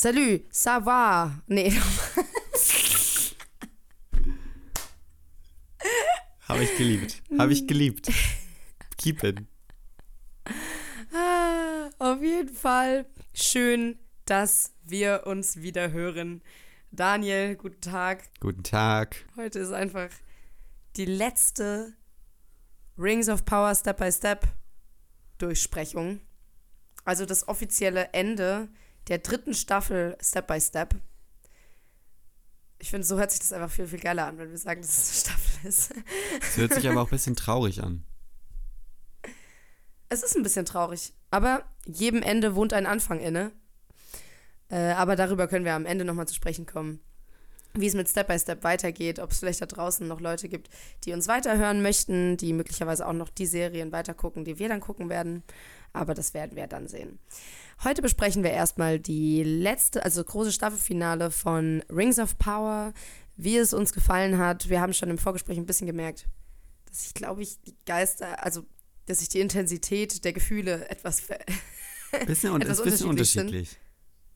Salut, ça va? Nee. Habe ich geliebt. Habe ich geliebt. Keep it. Ah, Auf jeden Fall schön, dass wir uns wieder hören. Daniel, guten Tag. Guten Tag. Heute ist einfach die letzte Rings of Power Step by Step Durchsprechung. Also das offizielle Ende der dritten Staffel Step by Step. Ich finde, so hört sich das einfach viel, viel geiler an, wenn wir sagen, dass es eine Staffel ist. Es hört sich aber auch ein bisschen traurig an. Es ist ein bisschen traurig, aber jedem Ende wohnt ein Anfang inne. Äh, aber darüber können wir am Ende nochmal zu sprechen kommen. Wie es mit Step by Step weitergeht, ob es vielleicht da draußen noch Leute gibt, die uns weiterhören möchten, die möglicherweise auch noch die Serien weitergucken, die wir dann gucken werden. Aber das werden wir dann sehen. Heute besprechen wir erstmal die letzte, also große Staffelfinale von Rings of Power, wie es uns gefallen hat. Wir haben schon im Vorgespräch ein bisschen gemerkt, dass ich glaube ich die Geister, also dass sich die Intensität der Gefühle etwas ver Bisschen, un Etwas bisschen unterschiedlich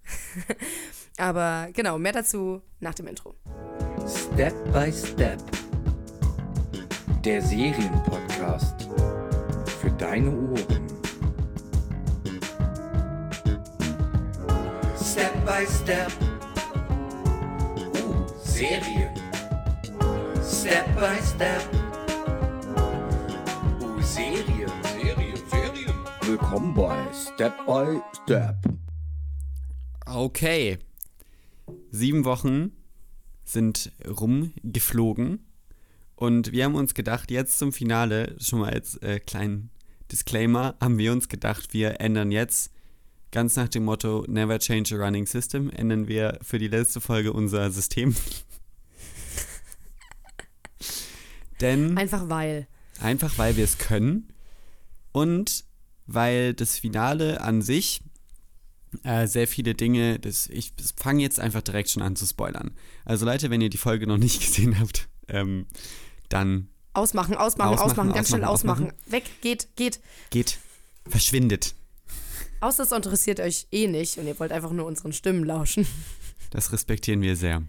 unterschiedlich. Aber genau, mehr dazu nach dem Intro. Step by Step. Der Serienpodcast. Für deine Ohren. Step by Step. Uh, Serien. Step by Step. Uh, Serien. Serien, Serien. Willkommen bei Step by Step. Okay. Sieben Wochen sind rumgeflogen. Und wir haben uns gedacht, jetzt zum Finale, schon mal als äh, kleinen Disclaimer, haben wir uns gedacht, wir ändern jetzt ganz nach dem Motto Never change a running system, ändern wir für die letzte Folge unser System. Denn Einfach weil. Einfach weil wir es können und weil das Finale an sich äh, sehr viele Dinge, das, ich fange jetzt einfach direkt schon an zu spoilern. Also Leute, wenn ihr die Folge noch nicht gesehen habt, ähm, dann Ausmachen, ausmachen, ausmachen, Ausmachen, ganz schnell ausmachen, ausmachen. Weg, geht, geht. geht, verschwindet. Außer es interessiert euch eh nicht und ihr wollt einfach nur unseren Stimmen lauschen. Das respektieren wir sehr.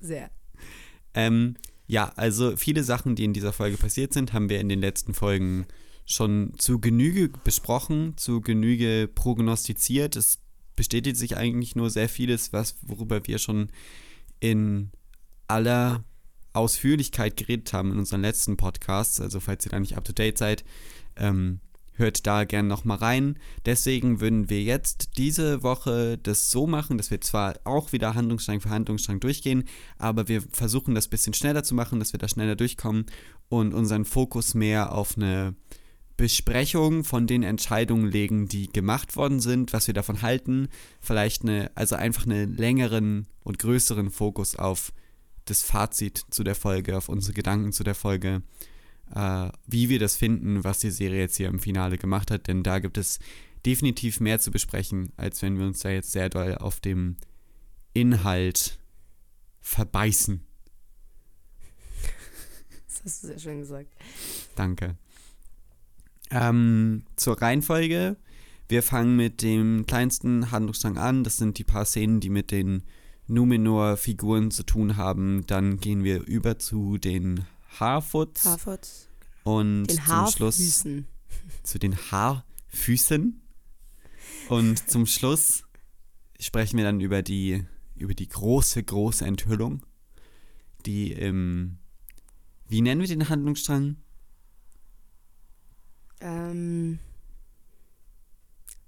Sehr. Ähm, ja, also viele Sachen, die in dieser Folge passiert sind, haben wir in den letzten Folgen schon zu Genüge besprochen, zu Genüge prognostiziert. Es bestätigt sich eigentlich nur sehr vieles, was, worüber wir schon in aller Ausführlichkeit geredet haben in unseren letzten Podcasts. Also falls ihr da nicht up-to-date seid, ähm, hört da gerne nochmal rein. Deswegen würden wir jetzt diese Woche das so machen, dass wir zwar auch wieder Handlungsstrang für Handlungsstrang durchgehen, aber wir versuchen das ein bisschen schneller zu machen, dass wir da schneller durchkommen und unseren Fokus mehr auf eine Besprechung von den Entscheidungen legen, die gemacht worden sind, was wir davon halten, vielleicht eine, also einfach einen längeren und größeren Fokus auf das Fazit zu der Folge, auf unsere Gedanken zu der Folge, äh, wie wir das finden, was die Serie jetzt hier im Finale gemacht hat, denn da gibt es definitiv mehr zu besprechen, als wenn wir uns da jetzt sehr doll auf dem Inhalt verbeißen. Das hast du sehr schön gesagt. Danke. Ähm, zur Reihenfolge. Wir fangen mit dem kleinsten Handlungsstrang an. Das sind die paar Szenen, die mit den Numenor-Figuren zu tun haben. Dann gehen wir über zu den Harfoots Harford. und Den zum Schluss zu den Haarfüßen. Und zum Schluss sprechen wir dann über die, über die große, große Enthüllung, die im, wie nennen wir den Handlungsstrang? Ähm.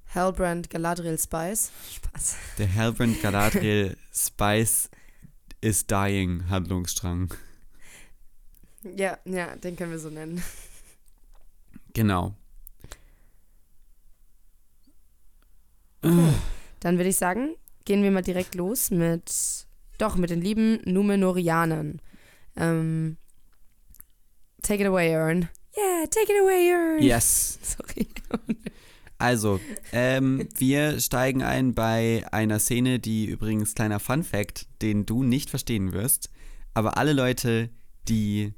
Hellbrand Galadriel Spice. Spaß. Der Halbrand Galadriel Spice is Dying Handlungsstrang. Ja, ja, den können wir so nennen. Genau. Dann würde ich sagen, gehen wir mal direkt los mit, doch, mit den lieben Numenorianern. Ähm, take it away, Ern. Yeah, take it away, Ern. Yes. Sorry. Also, ähm, wir steigen ein bei einer Szene, die übrigens kleiner Fun Fact, den du nicht verstehen wirst, aber alle Leute, die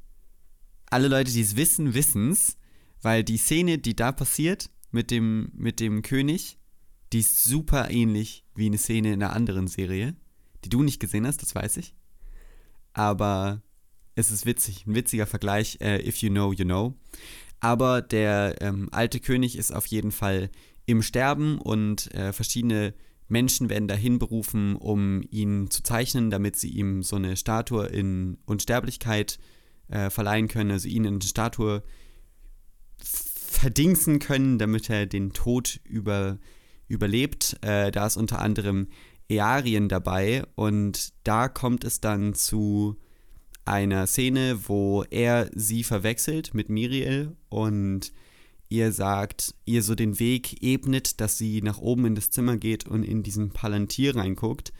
alle Leute, die es wissen, wissen's, weil die Szene, die da passiert mit dem mit dem König, Die ist super ähnlich wie eine Szene in einer anderen Serie, die du nicht gesehen hast, das weiß ich. Aber es ist witzig, ein witziger Vergleich, äh, if you know, you know. Aber der ähm, alte König ist auf jeden Fall im Sterben und äh, verschiedene Menschen werden dahin berufen, um ihn zu zeichnen, damit sie ihm so eine Statue in Unsterblichkeit äh, verleihen können, also ihn in eine Statue verdingsen können, damit er den Tod über, überlebt. Äh, da ist unter anderem Earien dabei und da kommt es dann zu einer Szene, wo er sie verwechselt mit Miriel und ihr sagt, ihr so den Weg ebnet, dass sie nach oben in das Zimmer geht und in diesen Palantir reinguckt.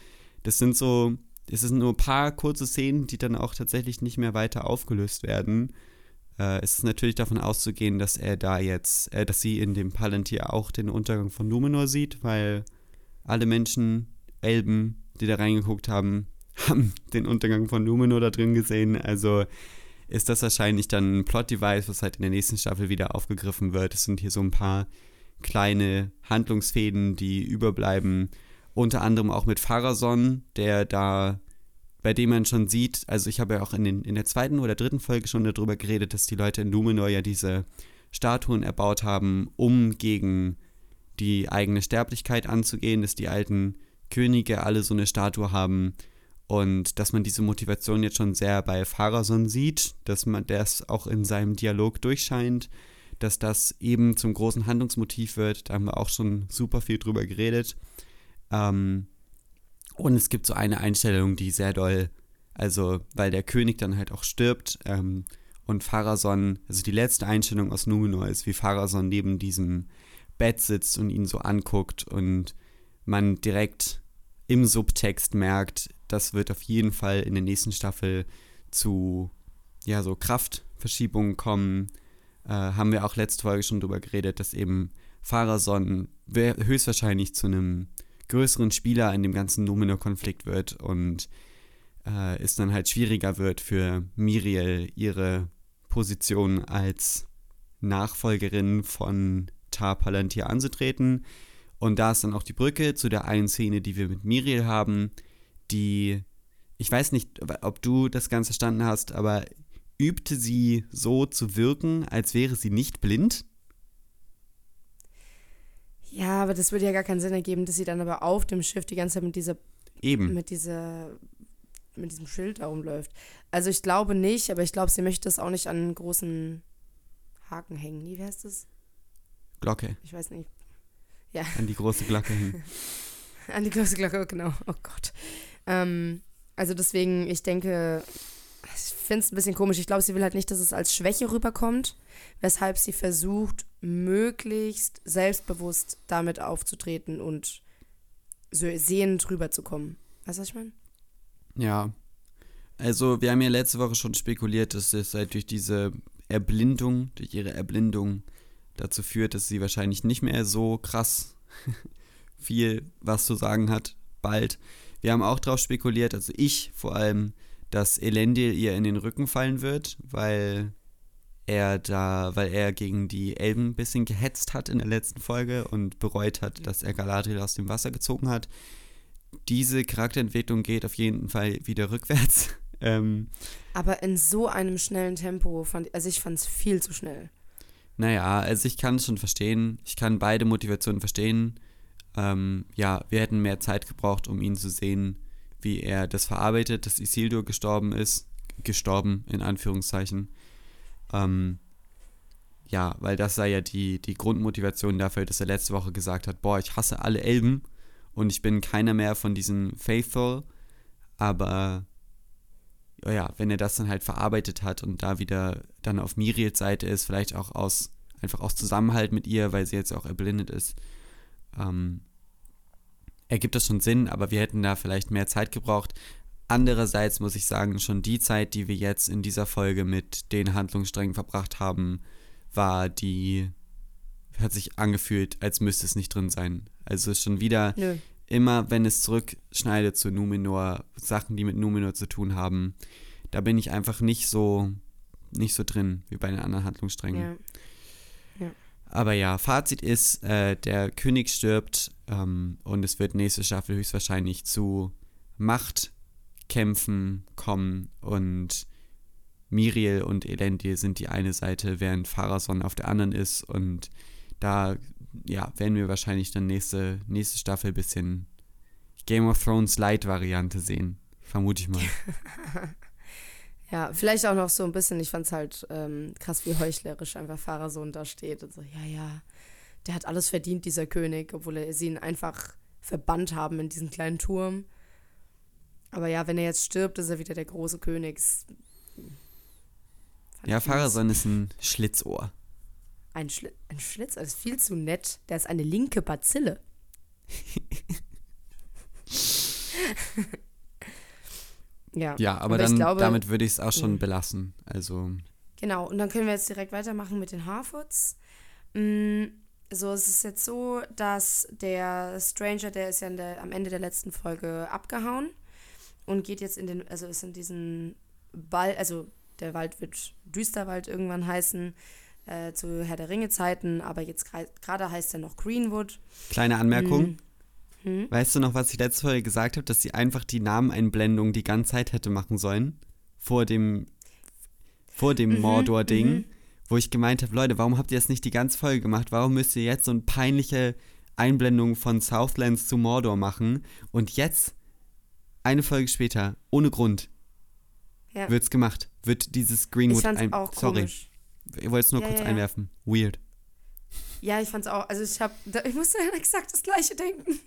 Das sind so, es sind nur ein paar kurze Szenen, die dann auch tatsächlich nicht mehr weiter aufgelöst werden. Äh, es ist natürlich davon auszugehen, dass er da jetzt, äh, dass sie in dem Palantir auch den Untergang von Numenor sieht, weil alle Menschen, Elben, die da reingeguckt haben, haben den Untergang von Numenor da drin gesehen. Also ist das wahrscheinlich dann ein Plot-Device, was halt in der nächsten Staffel wieder aufgegriffen wird. Es sind hier so ein paar kleine Handlungsfäden, die überbleiben. Unter anderem auch mit Pharason, der da, bei dem man schon sieht, also ich habe ja auch in, den, in der zweiten oder dritten Folge schon darüber geredet, dass die Leute in Numenor ja diese Statuen erbaut haben, um gegen die eigene Sterblichkeit anzugehen, dass die alten Könige alle so eine Statue haben, und dass man diese Motivation jetzt schon sehr bei Pharason sieht, dass man das auch in seinem Dialog durchscheint, dass das eben zum großen Handlungsmotiv wird. Da haben wir auch schon super viel drüber geredet. Ähm, und es gibt so eine Einstellung, die sehr doll, also weil der König dann halt auch stirbt ähm, und Pharason, also die letzte Einstellung aus Numenor ist, wie Pharason neben diesem Bett sitzt und ihn so anguckt und man direkt im Subtext merkt, das wird auf jeden Fall in der nächsten Staffel zu ja, so Kraftverschiebungen kommen. Äh, haben wir auch letzte Folge schon drüber geredet, dass eben Pharason höchstwahrscheinlich zu einem größeren Spieler in dem ganzen Numenor-Konflikt wird und äh, es dann halt schwieriger wird für Miriel ihre Position als Nachfolgerin von Tar Palantir anzutreten. Und da ist dann auch die Brücke zu der einen Szene, die wir mit Miriel haben, die, ich weiß nicht, ob du das Ganze verstanden hast, aber übte sie so zu wirken, als wäre sie nicht blind? Ja, aber das würde ja gar keinen Sinn ergeben, dass sie dann aber auf dem Schiff die ganze Zeit mit dieser Eben. mit dieser mit diesem Schild da rumläuft. Also ich glaube nicht, aber ich glaube, sie möchte es auch nicht an einen großen Haken hängen. Wie heißt das? Glocke. Ich weiß nicht. Ja. An die große Glocke hängen. an die große Glocke, genau. Oh Gott. Ähm, also deswegen, ich denke, ich finde es ein bisschen komisch. Ich glaube, sie will halt nicht, dass es als Schwäche rüberkommt, weshalb sie versucht, möglichst selbstbewusst damit aufzutreten und so sehend rüberzukommen. Weißt du, was ich meine? Ja. Also, wir haben ja letzte Woche schon spekuliert, dass es halt durch diese Erblindung, durch ihre Erblindung dazu führt, dass sie wahrscheinlich nicht mehr so krass viel was zu sagen hat, bald. Wir haben auch darauf spekuliert, also ich vor allem, dass Elendil ihr in den Rücken fallen wird, weil er da, weil er gegen die Elben ein bisschen gehetzt hat in der letzten Folge und bereut hat, dass er Galadriel aus dem Wasser gezogen hat. Diese Charakterentwicklung geht auf jeden Fall wieder rückwärts. Ähm, Aber in so einem schnellen Tempo fand also ich fand es viel zu schnell. Naja, also ich kann es schon verstehen. Ich kann beide Motivationen verstehen ähm, ja, wir hätten mehr Zeit gebraucht, um ihn zu sehen, wie er das verarbeitet, dass Isildur gestorben ist. Gestorben, in Anführungszeichen. Ähm, ja, weil das sei ja die, die Grundmotivation dafür, dass er letzte Woche gesagt hat, boah, ich hasse alle Elben und ich bin keiner mehr von diesen Faithful, aber ja, wenn er das dann halt verarbeitet hat und da wieder dann auf Miriels Seite ist, vielleicht auch aus, einfach aus Zusammenhalt mit ihr, weil sie jetzt auch erblindet ist, ähm, ergibt das schon Sinn, aber wir hätten da vielleicht mehr Zeit gebraucht. Andererseits muss ich sagen, schon die Zeit, die wir jetzt in dieser Folge mit den Handlungssträngen verbracht haben, war die, hat sich angefühlt, als müsste es nicht drin sein. Also schon wieder Nö. immer, wenn es zurückschneidet zu Numenor, Sachen, die mit Numenor zu tun haben, da bin ich einfach nicht so, nicht so drin wie bei den anderen Handlungssträngen. Ja. Aber ja, Fazit ist, äh, der König stirbt ähm, und es wird nächste Staffel höchstwahrscheinlich zu Machtkämpfen kommen und Miriel und Elendil sind die eine Seite, während Pharason auf der anderen ist und da ja, werden wir wahrscheinlich dann nächste, nächste Staffel ein bisschen Game of Thrones Light-Variante sehen. Vermute ich mal. Ja, vielleicht auch noch so ein bisschen, ich fand es halt ähm, krass, wie heuchlerisch einfach Fahrersohn da steht und so, ja, ja, der hat alles verdient, dieser König, obwohl er, sie ihn einfach verbannt haben in diesen kleinen Turm. Aber ja, wenn er jetzt stirbt, ist er wieder der große König. Fand Ja, Pharason ist ein Schlitzohr. Ein, Schli ein Schlitz, das ist viel zu nett. Der ist eine linke Bazille. ja. Ja, aber, Aber ich dann glaube- damit würde ich es auch schon Mhm. belassen. Also, Genau, und dann können wir jetzt direkt weitermachen mit den Harfoots. Mm, So, es ist jetzt so, dass der Stranger, der ist ja der, am Ende der letzten Folge abgehauen und geht jetzt in den, also ist in diesen Wald, also der Wald wird Düsterwald irgendwann heißen, äh, zu Herr der Ringe-Zeiten, aber jetzt gerade heißt er noch Greenwood. kleine Anmerkung. Hm? Weißt du noch, was ich letzte Folge gesagt habe, dass sie einfach die Nameneinblendung die ganze Zeit hätte machen sollen? Vor dem, vor dem Mhm, Mordor-Ding, mhm. wo ich gemeint habe, Leute, warum habt ihr das nicht die ganze Folge gemacht? Warum müsst ihr jetzt so eine peinliche Einblendung von Southlands zu Mordor machen? Und jetzt, eine Folge später, ohne Grund, Ja. wird's gemacht. Wird dieses Greenwood ein. auch Sorry, komisch. ich wollte es nur Ja, kurz ja, ja. einwerfen. Weird. Ja, ich fand's auch. Also ich habe, ich musste an exakt das gleiche denken.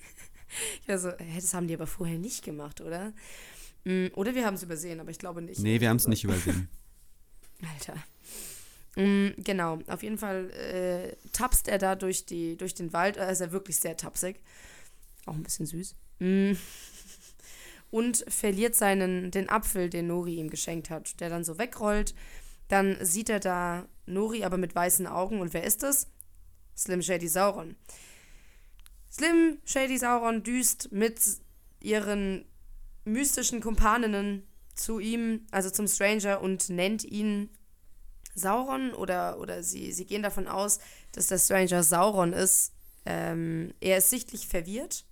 Ich war so, hä, das haben die aber vorher nicht gemacht, oder? Mm, Oder wir haben es übersehen, aber ich glaube nicht. Nee, wir haben es nicht übersehen. Alter. Mm, Genau, auf jeden Fall äh, tapst er da durch, die, durch den Wald. Er ist ja wirklich sehr tapsig. Auch ein bisschen süß. Mm. Und verliert seinen, den Apfel, den Nori ihm geschenkt hat, der dann so wegrollt. Dann sieht er da Nori, aber mit weißen Augen. Und wer ist das? Slim Shady Sauron. Slim Shady Sauron düst mit ihren mystischen Kumpaninnen zu ihm, also zum Stranger, und nennt ihn Sauron oder, oder sie, sie gehen davon aus, dass der Stranger Sauron ist. Ähm, er ist sichtlich verwirrt.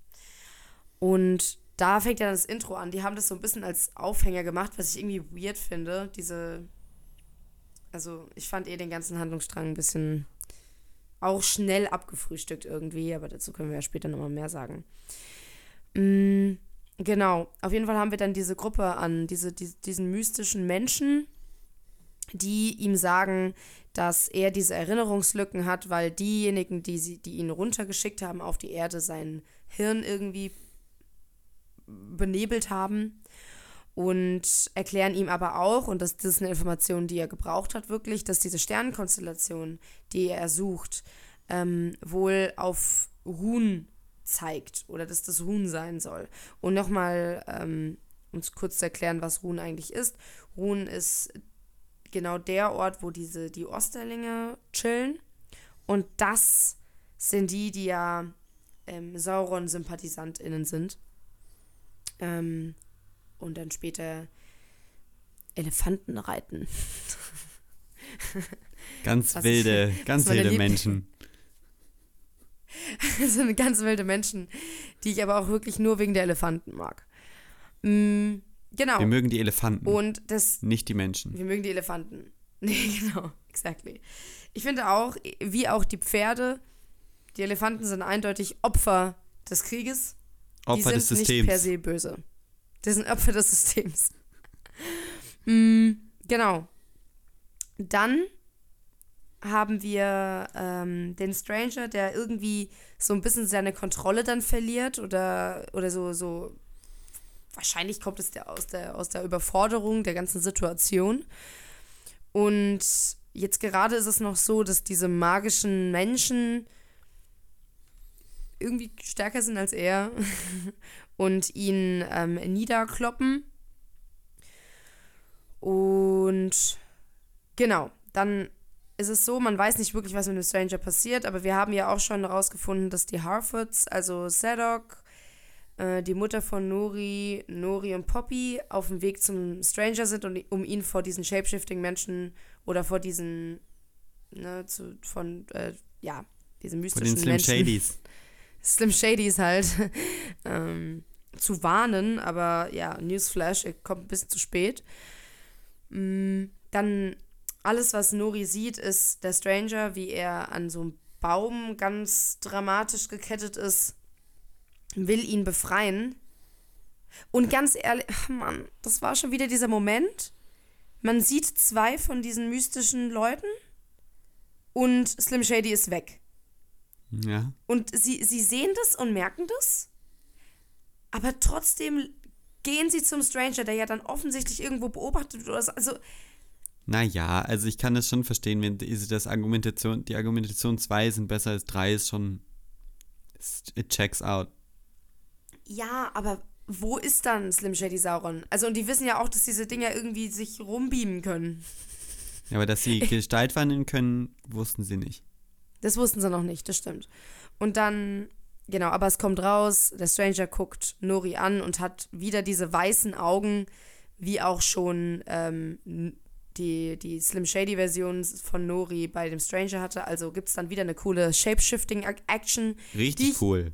Und da fängt ja das Intro an. Die haben das so ein bisschen als Aufhänger gemacht, was ich irgendwie weird finde. Diese. Also, ich fand eh den ganzen Handlungsstrang ein bisschen auch schnell abgefrühstückt irgendwie, aber dazu können wir ja später nochmal mehr sagen. Mm, genau, auf jeden Fall haben wir dann diese Gruppe an, diese, die, diesen mystischen Menschen, die ihm sagen, dass er diese Erinnerungslücken hat, weil diejenigen, die, sie, die ihn runtergeschickt haben auf die Erde, sein Hirn irgendwie benebelt haben und erklären ihm aber auch, und das, das ist eine Information, die er gebraucht hat, wirklich, dass diese Sternenkonstellation, die er sucht, ähm, wohl auf Ruhen zeigt oder dass das Ruhen sein soll. Und nochmal, ähm, uns kurz zu erklären, was Ruhen eigentlich ist. Ruhen ist genau der Ort, wo diese, die Osterlinge chillen. Und das sind die, die ja ähm, Sauron-SympathisantInnen sind. Ähm, und dann später Elefanten reiten. Ganz Was- wilde, ganz was meine wilde Liebling- Menschen. Das sind ganz wilde Menschen, die ich aber auch wirklich nur wegen der Elefanten mag. Mm, genau. Wir mögen die Elefanten, Und das, nicht die Menschen. wir mögen die Elefanten. Nee, genau, exactly. Ich finde auch, wie auch die Pferde, die Elefanten sind eindeutig Opfer des Krieges. Opfer die des sind nicht per Systems. se böse. Die sind Opfer des Systems. mm, genau. Dann haben wir ähm, den Stranger, der irgendwie so ein bisschen seine Kontrolle dann verliert oder, oder so, so. Wahrscheinlich kommt es der aus, der aus der Überforderung der ganzen Situation. Und jetzt gerade ist es noch so, dass diese magischen Menschen irgendwie stärker sind als er und ihn ähm, niederkloppen. Und genau, dann ist es so, man weiß nicht wirklich, was mit dem Stranger passiert, aber wir haben ja auch schon herausgefunden, dass die Harfords, also Sadok, äh, die Mutter von Nori, Nori und Poppy, auf dem Weg zum Stranger sind, und, um ihn vor diesen Shapeshifting-Menschen oder vor diesen, ne, zu, von, äh, ja, diese Von mystischen den Slim Menschen. Shadys. Slim Shadys halt ähm, zu warnen, aber ja, Newsflash, er kommt ein bisschen zu spät. Mm, dann alles, was Nori sieht, ist der Stranger, wie er an so einem Baum ganz dramatisch gekettet ist, will ihn befreien. Und ganz ehrlich, ach Mann, das war schon wieder dieser Moment. Man sieht zwei von diesen mystischen Leuten und Slim Shady ist weg. Ja. Und sie, sie sehen das und merken das, aber trotzdem gehen sie zum Stranger, der ja dann offensichtlich irgendwo beobachtet wird oder so. Also, Naja, also ich kann das schon verstehen, wenn das Argumentation, die Argumentation 2 sind besser als 3 ist schon. It checks out. ja, aber wo ist dann Slim Shady Sauron? Also, und die wissen ja auch, dass diese Dinger irgendwie sich rumbeamen können. Ja, aber dass sie Gestalt wandeln können, wussten sie nicht. Das wussten sie noch nicht, das stimmt. Und dann, genau, aber es kommt raus, der Stranger guckt Nori an und hat wieder diese weißen Augen, wie auch schon ähm, die, die Slim Shady-Version von Nori bei dem Stranger hatte. Also gibt es dann wieder eine coole Shape-Shifting-Action. Richtig Die- cool.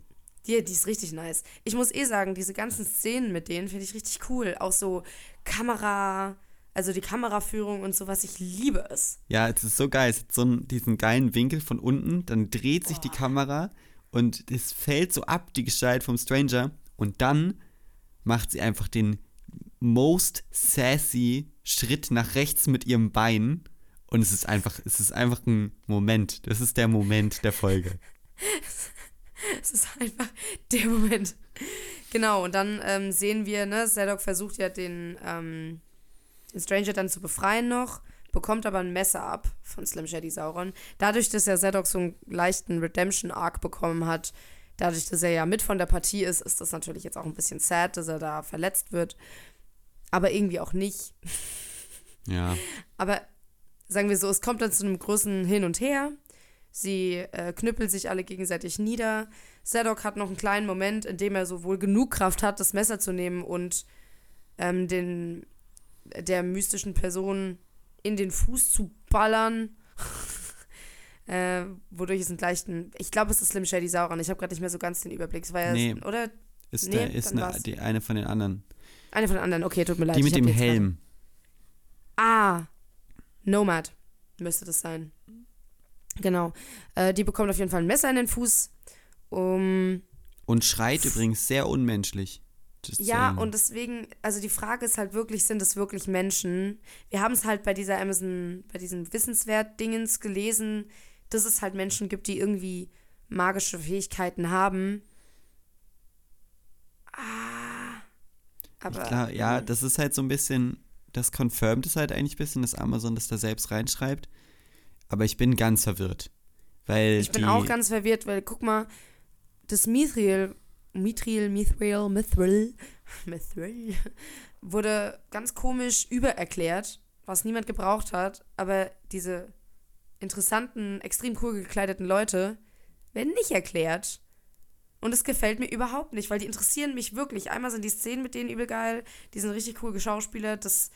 Die, die ist richtig nice. Ich muss eh sagen, diese ganzen Szenen mit denen finde ich richtig cool. Auch so Kamera, also die Kameraführung und sowas, ich liebe es. Ja, es ist so geil. Es hat so einen, diesen geilen Winkel von unten, dann dreht sich die Kamera und es fällt so ab, die Gestalt vom Stranger. Und dann macht sie einfach den most sassy Schritt nach rechts mit ihrem Bein. Und es ist einfach, es ist einfach ein Moment. Das ist der Moment der Folge. Es ist einfach der Moment. Genau, und dann ähm, sehen wir, ne, Zadok versucht ja den, ähm, den Stranger dann zu befreien noch, bekommt aber ein Messer ab von Slim Shady Sauron. Dadurch, dass ja Zadok so einen leichten Redemption-Arc bekommen hat, dadurch, dass er ja mit von der Partie ist, ist das natürlich jetzt auch ein bisschen sad, dass er da verletzt wird. Aber irgendwie auch nicht. Ja. Aber sagen wir so, es kommt dann zu einem großen Hin und Her. Sie äh, knüppeln sich alle gegenseitig nieder. Zadok hat noch einen kleinen Moment, in dem er so wohl genug Kraft hat, das Messer zu nehmen und ähm, den, der mystischen Person in den Fuß zu ballern. äh, wodurch es einen leichten. Ich glaube, es ist Slim Shady Sauron. Ich habe gerade nicht mehr so ganz den Überblick. Es war ja, Nee. oder? Ist, Nee, der, ist eine, die, eine von den anderen. Eine von den anderen. Okay, tut mir leid. die mit dem Helm. Ah, Nomad müsste das sein. Genau. Äh, die bekommt auf jeden Fall ein Messer in den Fuß. Um, Und schreit übrigens sehr unmenschlich. Ja, und deswegen, also die Frage ist halt wirklich, sind es wirklich Menschen? Wir haben es halt bei dieser Amazon, bei diesem Wissenswert-Dingens gelesen, dass es halt Menschen gibt, die irgendwie magische Fähigkeiten haben. Ah. Aber. Klar, ja, das ist halt so ein bisschen, das confirmt es halt eigentlich ein bisschen, dass Amazon das da selbst reinschreibt. Aber ich bin ganz verwirrt. Weil Ich bin auch ganz verwirrt, weil guck mal, das Mithril, Mithril, Mithril, Mithril, Mithril wurde ganz komisch übererklärt, was niemand gebraucht hat, aber diese interessanten, extrem cool gekleideten Leute werden nicht erklärt. Und es gefällt mir überhaupt nicht, weil die interessieren mich wirklich. Einmal sind die Szenen mit denen übel geil, die sind richtig cool geschauspielert. Das,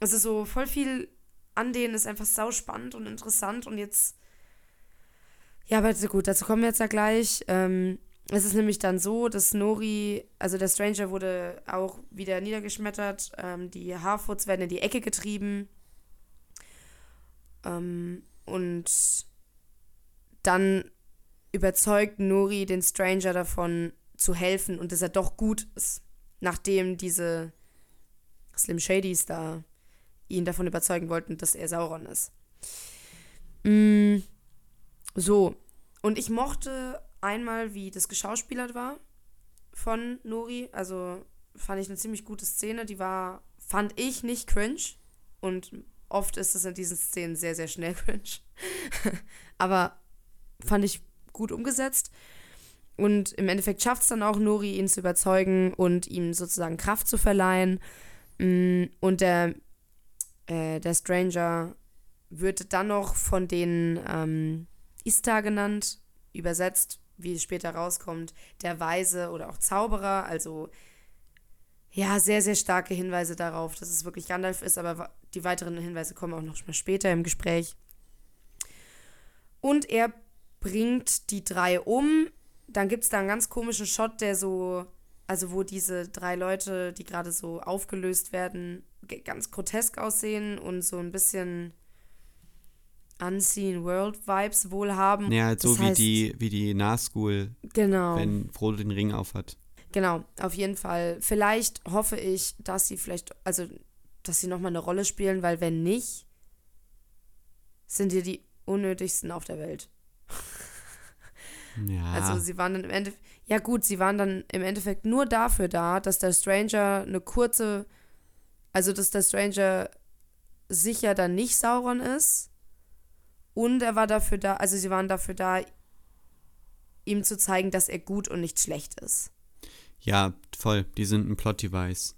also so voll viel an denen ist einfach sau spannend und interessant und jetzt ja, aber gut, dazu kommen wir jetzt ja gleich. Ähm, es ist nämlich dann so, dass Nori, also der Stranger wurde auch wieder niedergeschmettert. Ähm, die Harfoots werden in die Ecke getrieben. Ähm, und dann überzeugt Nori den Stranger davon zu helfen und dass er doch gut ist, nachdem diese Slim Shadys da ihn davon überzeugen wollten, dass er Sauron ist. Mm, so, und ich mochte einmal, wie das geschauspielert war von Nori. Also fand ich eine ziemlich gute Szene. Die war, fand ich, nicht cringe. Und oft ist es in diesen Szenen sehr, sehr schnell cringe. Aber fand ich gut umgesetzt. Und im Endeffekt schafft es dann auch Nori, ihn zu überzeugen und ihm sozusagen Kraft zu verleihen. Mm, Und der, äh, der Stranger wird dann noch von den ähm, Istar genannt, übersetzt, wie es später rauskommt, der Weise oder auch Zauberer, also ja, sehr, sehr starke Hinweise darauf, dass es wirklich Gandalf ist, aber die weiteren Hinweise kommen auch noch mal später im Gespräch. Und er bringt die drei um. Dann gibt es da einen ganz komischen Shot, der so, also wo diese drei Leute, die gerade so aufgelöst werden, ganz grotesk aussehen und so ein bisschen Unseen World Vibes wohl haben. Ja, halt so Das wie heißt- die, wie die Nahschool, Genau. wenn Frodo den Ring aufhat. Genau, auf jeden Fall. Vielleicht hoffe ich, dass sie vielleicht, also, dass sie nochmal eine Rolle spielen, weil wenn nicht, sind die die unnötigsten auf der Welt. Ja. Also sie waren dann im Endeffekt, ja gut, sie waren dann im Endeffekt nur dafür da, dass der Stranger eine kurze, also dass der Stranger sicher dann nicht Sauron ist. Und er war dafür da, also sie waren dafür da, ihm zu zeigen, dass er gut und nicht schlecht ist. Ja, voll. Die sind ein Plot-Device.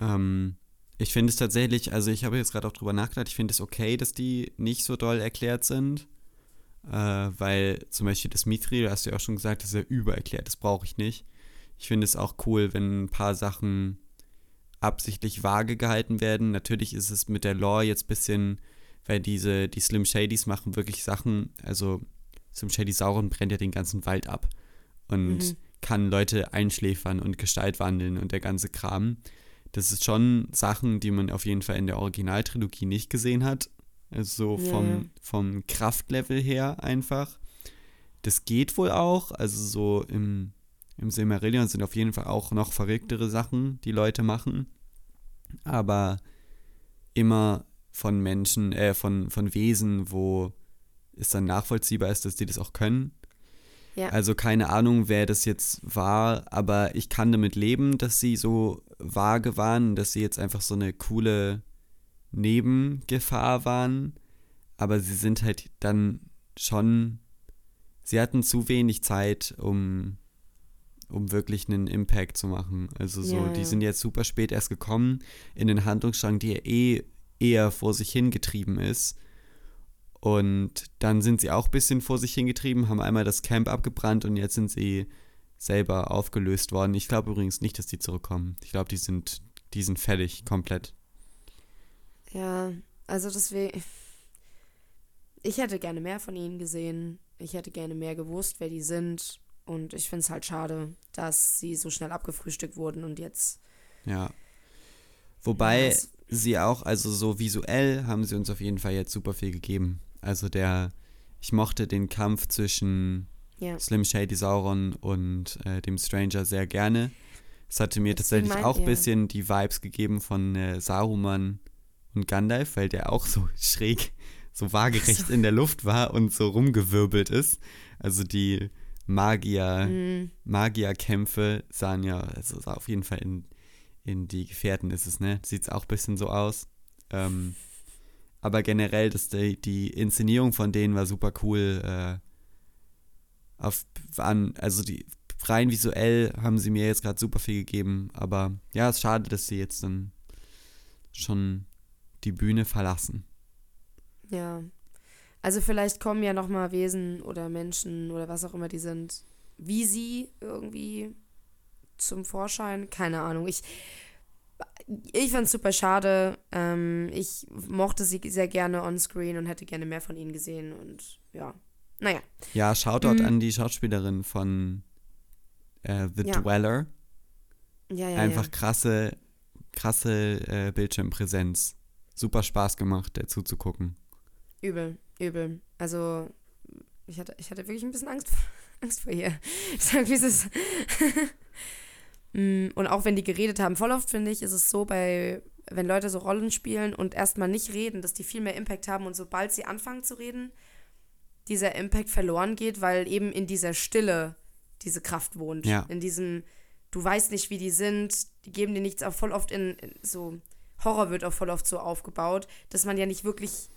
Ähm, ich finde es tatsächlich, also ich habe jetzt gerade auch drüber nachgedacht, ich finde es okay, dass die nicht so doll erklärt sind. Äh, weil zum Beispiel das Mithril, hast du ja auch schon gesagt, ist ja übererklärt, das brauche ich nicht. Ich finde es auch cool, wenn ein paar Sachen absichtlich vage gehalten werden. Natürlich ist es mit der Lore jetzt ein bisschen, weil diese, die Slim Shadys machen wirklich Sachen, also Slim Shady Sauron brennt ja den ganzen Wald ab und Mhm. kann Leute einschläfern und Gestalt wandeln und der ganze Kram. Das ist schon Sachen, die man auf jeden Fall in der Originaltrilogie nicht gesehen hat. Also so Ja, vom, vom Kraftlevel her einfach. Das geht wohl auch. Also so im, im Silmarillion sind auf jeden Fall auch noch verrücktere Sachen, die Leute machen. Aber immer von Menschen, äh, von, von Wesen, wo es dann nachvollziehbar ist, dass die das auch können. Ja. Also keine Ahnung, wer das jetzt war, aber ich kann damit leben, dass sie so vage waren, dass sie jetzt einfach so eine coole Nebengefahr waren. Aber sie sind halt dann schon, sie hatten zu wenig Zeit, um, um wirklich einen Impact zu machen. Also so, Ja, die ja. sind jetzt super spät erst gekommen in den Handlungsstrang, der eh eher vor sich hingetrieben ist. Und dann sind sie auch ein bisschen vor sich hingetrieben, haben einmal das Camp abgebrannt und jetzt sind sie selber aufgelöst worden. Ich glaube übrigens nicht, dass die zurückkommen. Ich glaube, die sind, die sind fertig, komplett. Ja, also deswegen. Ich hätte gerne mehr von ihnen gesehen. Ich hätte gerne mehr gewusst, wer die sind. Und ich finde es halt schade, dass sie so schnell abgefrühstückt wurden und jetzt. Ja. Wobei Ja, sie auch, also so visuell haben sie uns auf jeden Fall jetzt super viel gegeben. Also der, ich mochte den Kampf zwischen Ja. Slim Shady Sauron und äh, dem Stranger sehr gerne. Es hatte mir Deswegen tatsächlich mein- auch ein ja. bisschen die Vibes gegeben von äh, Saruman und Gandalf, weil der auch so schräg, so waagerecht in der Luft war und so rumgewirbelt ist. Also die Magier, Mhm. Magierkämpfe sahen ja, also sah auf jeden Fall in, in die Gefährten ist es, ne? Sieht es auch ein bisschen so aus. Ähm, aber generell, das, die, die Inszenierung von denen war super cool. Äh, auf, waren, also die rein visuell haben sie mir jetzt gerade super viel gegeben. Aber ja, es ist schade, dass sie jetzt dann schon die Bühne verlassen. Ja. Also vielleicht kommen ja nochmal Wesen oder Menschen oder was auch immer die sind, wie sie irgendwie zum Vorschein. Keine Ahnung. Ich, ich fand es super schade. Ähm, ich mochte sie sehr gerne on-screen und hätte gerne mehr von ihnen gesehen. Und ja, naja. Ja, Shoutout Mhm. an die Schauspielerin von äh, The Ja. Dweller. Ja, ja, Einfach krasse, krasse äh, Bildschirmpräsenz. Super Spaß gemacht, der zuzugucken. Übel, übel. Also, ich hatte, ich hatte wirklich ein bisschen Angst, Angst vor ihr. Ich sag, wie es ist. Mm, und auch wenn die geredet haben, voll oft finde ich, ist es so bei, wenn Leute so Rollen spielen und erstmal nicht reden, dass die viel mehr Impact haben und sobald sie anfangen zu reden, dieser Impact verloren geht, weil eben in dieser Stille diese Kraft wohnt. Ja. In diesem, du weißt nicht, wie die sind, die geben dir nichts, auch voll oft in, in so, Horror wird auch voll oft so aufgebaut, dass man ja nicht wirklich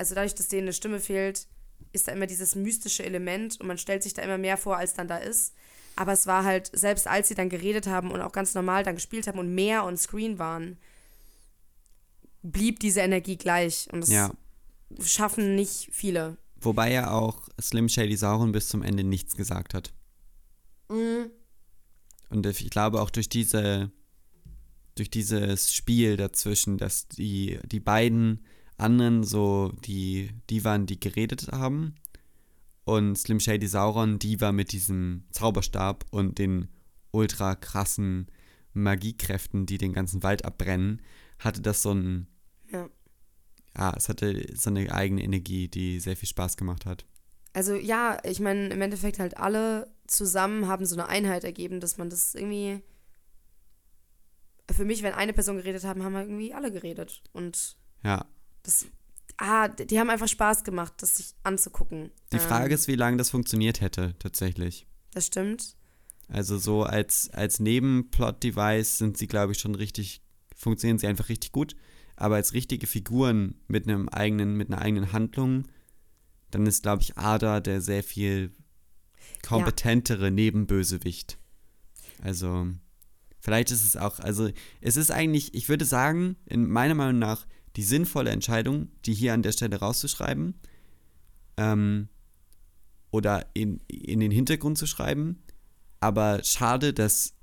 also dadurch, dass denen eine Stimme fehlt, ist da immer dieses mystische Element und man stellt sich da immer mehr vor, als dann da ist. Aber es war halt, selbst als sie dann geredet haben und auch ganz normal dann gespielt haben und mehr on screen waren, blieb diese Energie gleich. Und das Ja. schaffen nicht viele. Wobei ja auch Slim Shady Sauron bis zum Ende nichts gesagt hat. Mhm. Und ich glaube auch durch diese, durch dieses Spiel dazwischen, dass die, die beiden anderen so die, die waren, die geredet haben Und Slim Shady Sauron, die war mit diesem Zauberstab und den ultra krassen Magiekräften, die den ganzen Wald abbrennen, hatte das so ein. Ja. Ja, es hatte so eine eigene Energie, die sehr viel Spaß gemacht hat. Also ja, ich meine, im Endeffekt halt alle zusammen haben so eine Einheit ergeben, dass man das irgendwie. Für mich, wenn eine Person geredet haben, haben wir irgendwie alle geredet. Und Ja. das. Ah, die haben einfach Spaß gemacht, das sich anzugucken. Die Frage Ähm, ist, wie lange das funktioniert hätte, tatsächlich. Das stimmt. Also so als, als Nebenplot-Device sind sie, glaube ich, schon richtig, funktionieren sie einfach richtig gut. Aber als richtige Figuren mit einem eigenen, mit einer eigenen Handlung, dann ist, glaube ich, Ada der sehr viel kompetentere Nebenbösewicht. Also, vielleicht ist es auch, also es ist eigentlich, ich würde sagen, in meiner Meinung nach die sinnvolle Entscheidung, die hier an der Stelle rauszuschreiben, ähm, oder in, in den Hintergrund zu schreiben. Aber schade, dass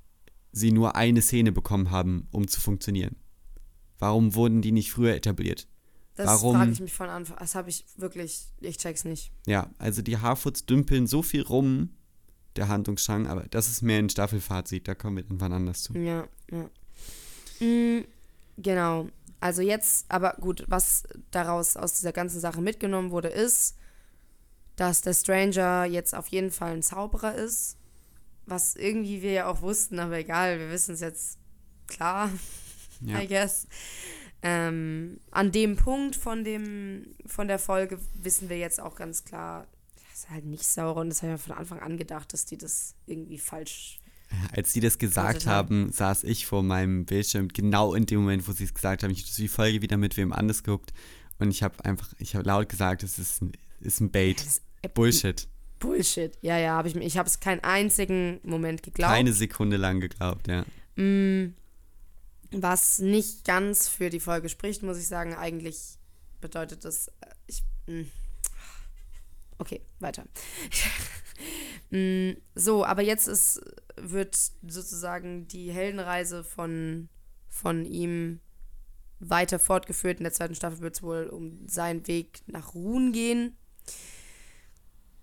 sie nur eine Szene bekommen haben, um zu funktionieren. Warum wurden die nicht früher etabliert? Das Warum- frage ich mich von Anfang. Das habe ich wirklich. Ich check's nicht. Ja, also die Harfoots dümpeln so viel rum, der Handlungsstrang, aber das ist mehr ein Staffelfazit, da kommen wir irgendwann anders zu. Ja, ja. Mm, genau. Also jetzt, aber gut, was daraus aus dieser ganzen Sache mitgenommen wurde, ist, dass der Stranger jetzt auf jeden Fall ein Zauberer ist. Was irgendwie wir ja auch wussten, aber egal, wir wissen es jetzt klar, Ja. I guess. Ähm, an dem Punkt von, dem, von der Folge wissen wir jetzt auch ganz klar, das ist halt nicht Sauron. Das habe ich mir von Anfang an gedacht, dass die das irgendwie falsch Als die das gesagt haben, saß ich vor meinem Bildschirm, genau in dem Moment, wo sie es gesagt haben. Ich habe die Folge wieder mit wem anders geguckt und ich habe einfach, ich habe laut gesagt, es ist ein, ist ein Bait. Ist Bullshit. Bullshit. Ja, ja, habe ich mir. Ich habe es keinen einzigen Moment geglaubt. Keine Sekunde lang geglaubt, ja. Mm, was nicht ganz für die Folge spricht, muss ich sagen. Eigentlich bedeutet das. äh, Ich, mm. okay, weiter. Mm, so, aber jetzt ist, wird sozusagen die Heldenreise von, von ihm weiter fortgeführt. In der zweiten Staffel wird es wohl um seinen Weg nach Ruhen gehen.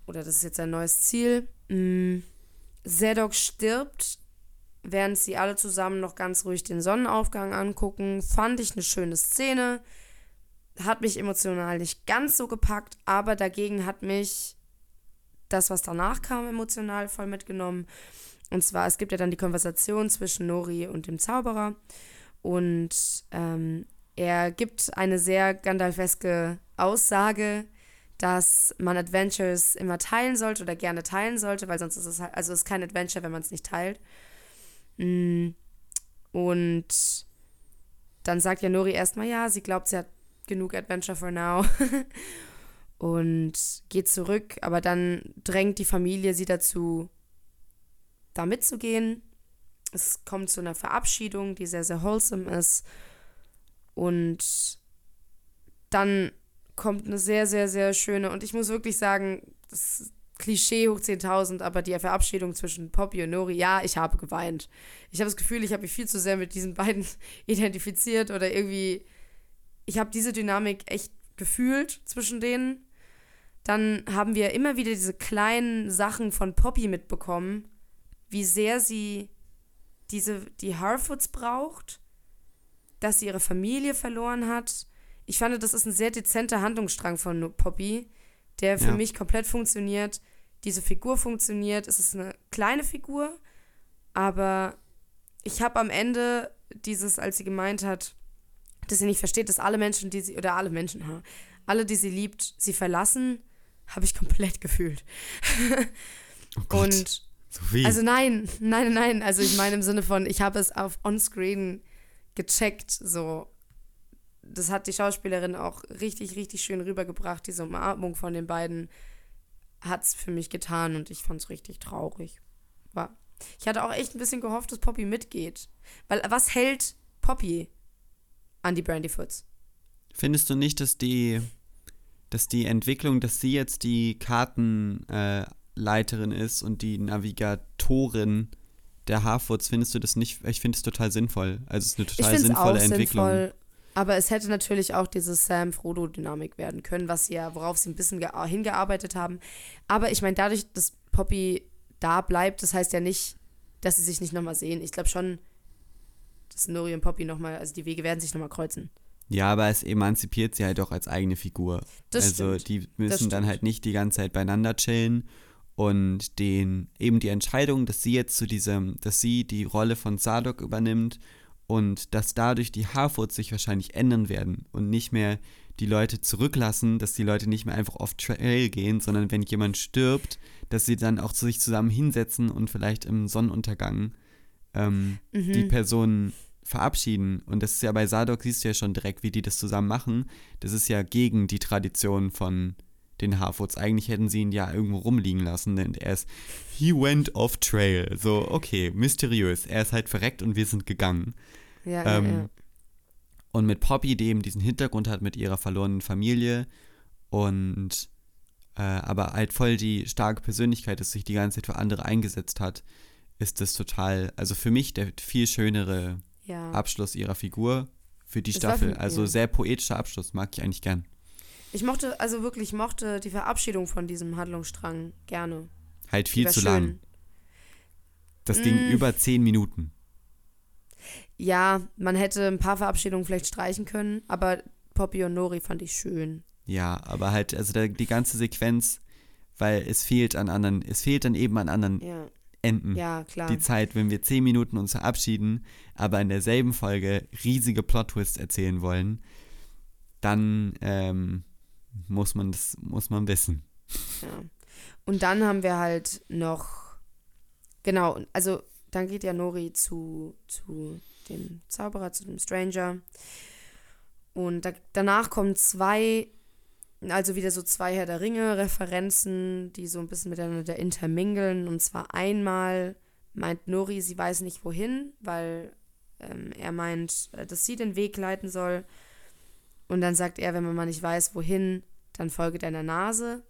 Oder das ist jetzt sein neues Ziel. Mm. Zedok stirbt, während sie alle zusammen noch ganz ruhig den Sonnenaufgang angucken. Fand ich eine schöne Szene. Hat mich emotional nicht ganz so gepackt, aber dagegen hat mich das, was danach kam, emotional voll mitgenommen. Und zwar, es gibt ja dann die Konversation zwischen Nori und dem Zauberer. Und ähm, er gibt eine sehr Gandalfeske Aussage, dass man Adventures immer teilen sollte oder gerne teilen sollte, weil sonst ist es halt, also ist kein Adventure, wenn man es nicht teilt. Mm. Und dann sagt ja Nori erstmal, ja, sie glaubt, sie hat genug Adventure for now. und geht zurück, aber dann drängt die Familie sie dazu, da mitzugehen. Es kommt zu einer Verabschiedung, die sehr, sehr wholesome ist. Und dann kommt eine sehr, sehr, sehr schöne, und ich muss wirklich sagen, das Klischee hoch 10.000, aber die Verabschiedung zwischen Poppy und Nori, ja, ich habe geweint. Ich habe das Gefühl, ich habe mich viel zu sehr mit diesen beiden identifiziert oder irgendwie, ich habe diese Dynamik echt gefühlt zwischen denen. Dann haben wir immer wieder diese kleinen Sachen von Poppy mitbekommen, wie sehr sie diese, die Harfoots braucht, dass sie ihre Familie verloren hat. Ich fand, das ist ein sehr dezenter Handlungsstrang von Poppy, der für Ja. mich komplett funktioniert. Diese Figur funktioniert. Es ist eine kleine Figur, aber ich habe am Ende dieses, als sie gemeint hat, dass sie nicht versteht, dass alle Menschen, die sie, oder alle Menschen, alle, die sie liebt, sie verlassen, habe ich komplett gefühlt. Oh Gott, Und Sophie. also nein, nein, nein. Also ich meine im Sinne von, ich habe es auf On-Screen gecheckt, so. Das hat die Schauspielerin auch richtig, richtig schön rübergebracht. Diese Umarmung von den beiden hat es für mich getan und ich fand es richtig traurig. War. Ich hatte auch echt ein bisschen gehofft, dass Poppy mitgeht. Weil was hält Poppy an die Brandyfoots? Findest du nicht, dass die, dass die Entwicklung, dass sie jetzt die Kartenleiterin äh, ist und die Navigatorin der Harfoots, findest du das nicht? Ich finde es total sinnvoll. Also es ist eine total sinnvolle Entwicklung. sinnvoll. Aber es hätte natürlich auch diese Sam-Frodo-Dynamik werden können, was ja, worauf sie ein bisschen gea- hingearbeitet haben. Aber ich meine, dadurch, dass Poppy da bleibt, das heißt ja nicht, dass sie sich nicht nochmal sehen. Ich glaube schon, dass Nori und Poppy nochmal, also die Wege werden sich nochmal kreuzen. Ja, aber es emanzipiert sie halt auch als eigene Figur. Das also stimmt. die müssen dann halt nicht die ganze Zeit beieinander chillen und den eben die Entscheidung, dass sie jetzt zu diesem, dass sie die Rolle von Sadok übernimmt und dass dadurch die Harfoots sich wahrscheinlich ändern werden und nicht mehr die Leute zurücklassen, dass die Leute nicht mehr einfach off Trail gehen, sondern wenn jemand stirbt, dass sie dann auch zu sich zusammen hinsetzen und vielleicht im Sonnenuntergang ähm, Mhm. die Personen verabschieden. Und das ist ja bei Sadok, siehst du ja schon direkt, wie die das zusammen machen. Das ist ja gegen die Tradition von den Harfoots. Eigentlich hätten sie ihn ja irgendwo rumliegen lassen, denn er ist, he went off trail. So, okay, mysteriös. Er ist halt verreckt und wir sind gegangen. Ja, Ähm, ja, ja. Und mit Poppy, die eben diesen Hintergrund hat mit ihrer verlorenen Familie und äh, aber halt voll die starke Persönlichkeit, dass sich die ganze Zeit für andere eingesetzt hat, ist das total, also für mich der viel schönere ja. Abschluss ihrer Figur für die Das Staffel. für- also ja. sehr poetischer Abschluss, mag ich eigentlich gern. Ich mochte, also wirklich, ich mochte die Verabschiedung von diesem Handlungsstrang gerne. Halt viel zu schön. lang. Das ging Mm. über zehn Minuten. Ja, man hätte ein paar Verabschiedungen vielleicht streichen können, aber Poppy und Nori fand ich schön. Ja, aber halt, also da, die ganze Sequenz, weil es fehlt an anderen, es fehlt dann eben an anderen Ja, Enden. ja klar. die Zeit, wenn wir zehn Minuten uns verabschieden, aber in derselben Folge riesige Plot-Twists erzählen wollen, dann ähm, muss man das, muss man wissen. Ja. Und dann haben wir halt noch, genau, also dann geht ja Nori zu, zu dem Zauberer, zu dem Stranger. Und da, danach kommen zwei, also wieder so zwei Herr der Ringe-Referenzen, die so ein bisschen miteinander intermingeln. Und zwar einmal meint Nori, sie weiß nicht wohin, weil ähm, er meint, äh, dass sie den Weg leiten soll. Und dann sagt er, wenn man mal nicht weiß, wohin, dann folge deiner Nase.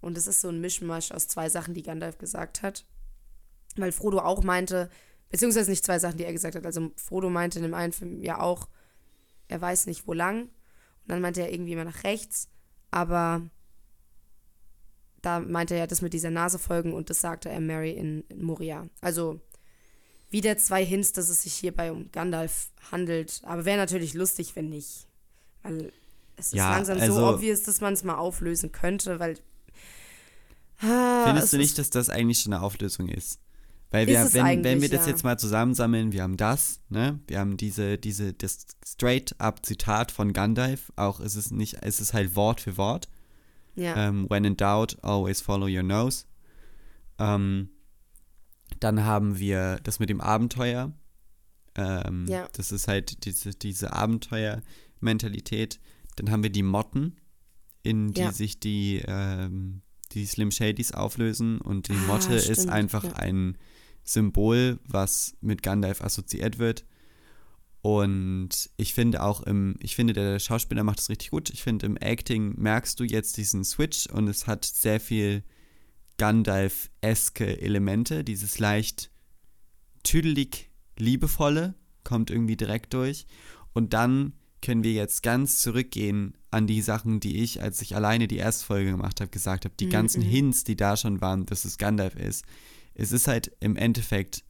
Und es ist so ein Mischmasch aus zwei Sachen, die Gandalf gesagt hat. Weil Frodo auch meinte, beziehungsweise nicht zwei Sachen, die er gesagt hat. Also Frodo meinte in dem einen Film ja auch, er weiß nicht wo lang. Und dann meinte er irgendwie immer nach rechts. Aber da meinte er ja das mit dieser Nase folgen und das sagte er Mary in, in Moria. Also wieder zwei Hints, dass es sich hierbei um Gandalf handelt. Aber wäre natürlich lustig, wenn nicht. Weil es ist Ja, langsam also- so obvious, dass man es mal auflösen könnte, weil. Ah, Findest es du nicht, dass das eigentlich schon eine Auflösung ist? Weil Ist wir, es wenn, wenn wir das ja. jetzt mal zusammensammeln, wir haben das, ne? Wir haben diese, diese, das straight-up Zitat von Gandalf, auch ist es nicht, es ist halt Wort für Wort. Ja. Ähm, when in doubt, always follow your nose. Ähm, dann haben wir das mit dem Abenteuer. Ähm, Ja. Das ist halt diese, diese Abenteuer-Mentalität. Dann haben wir die Motten, in die Ja. sich die, ähm, die Slim Shadys auflösen. Und die Ah, Motte ist stimmt, einfach ja. ein Symbol, was mit Gandalf assoziiert wird. Und ich finde auch im, ich finde, der Schauspieler macht es richtig gut. Ich finde, im Acting merkst du jetzt diesen Switch und es hat sehr viel Gandalf-eske Elemente. Dieses leicht tüdelig liebevolle kommt irgendwie direkt durch. Und dann können wir jetzt ganz zurückgehen an die Sachen, die ich, als ich alleine die erste Folge gemacht habe, gesagt habe. Die Mhm, ganzen mhm. Hints, die da schon waren, dass es Gandalf ist. Es ist halt im Endeffekt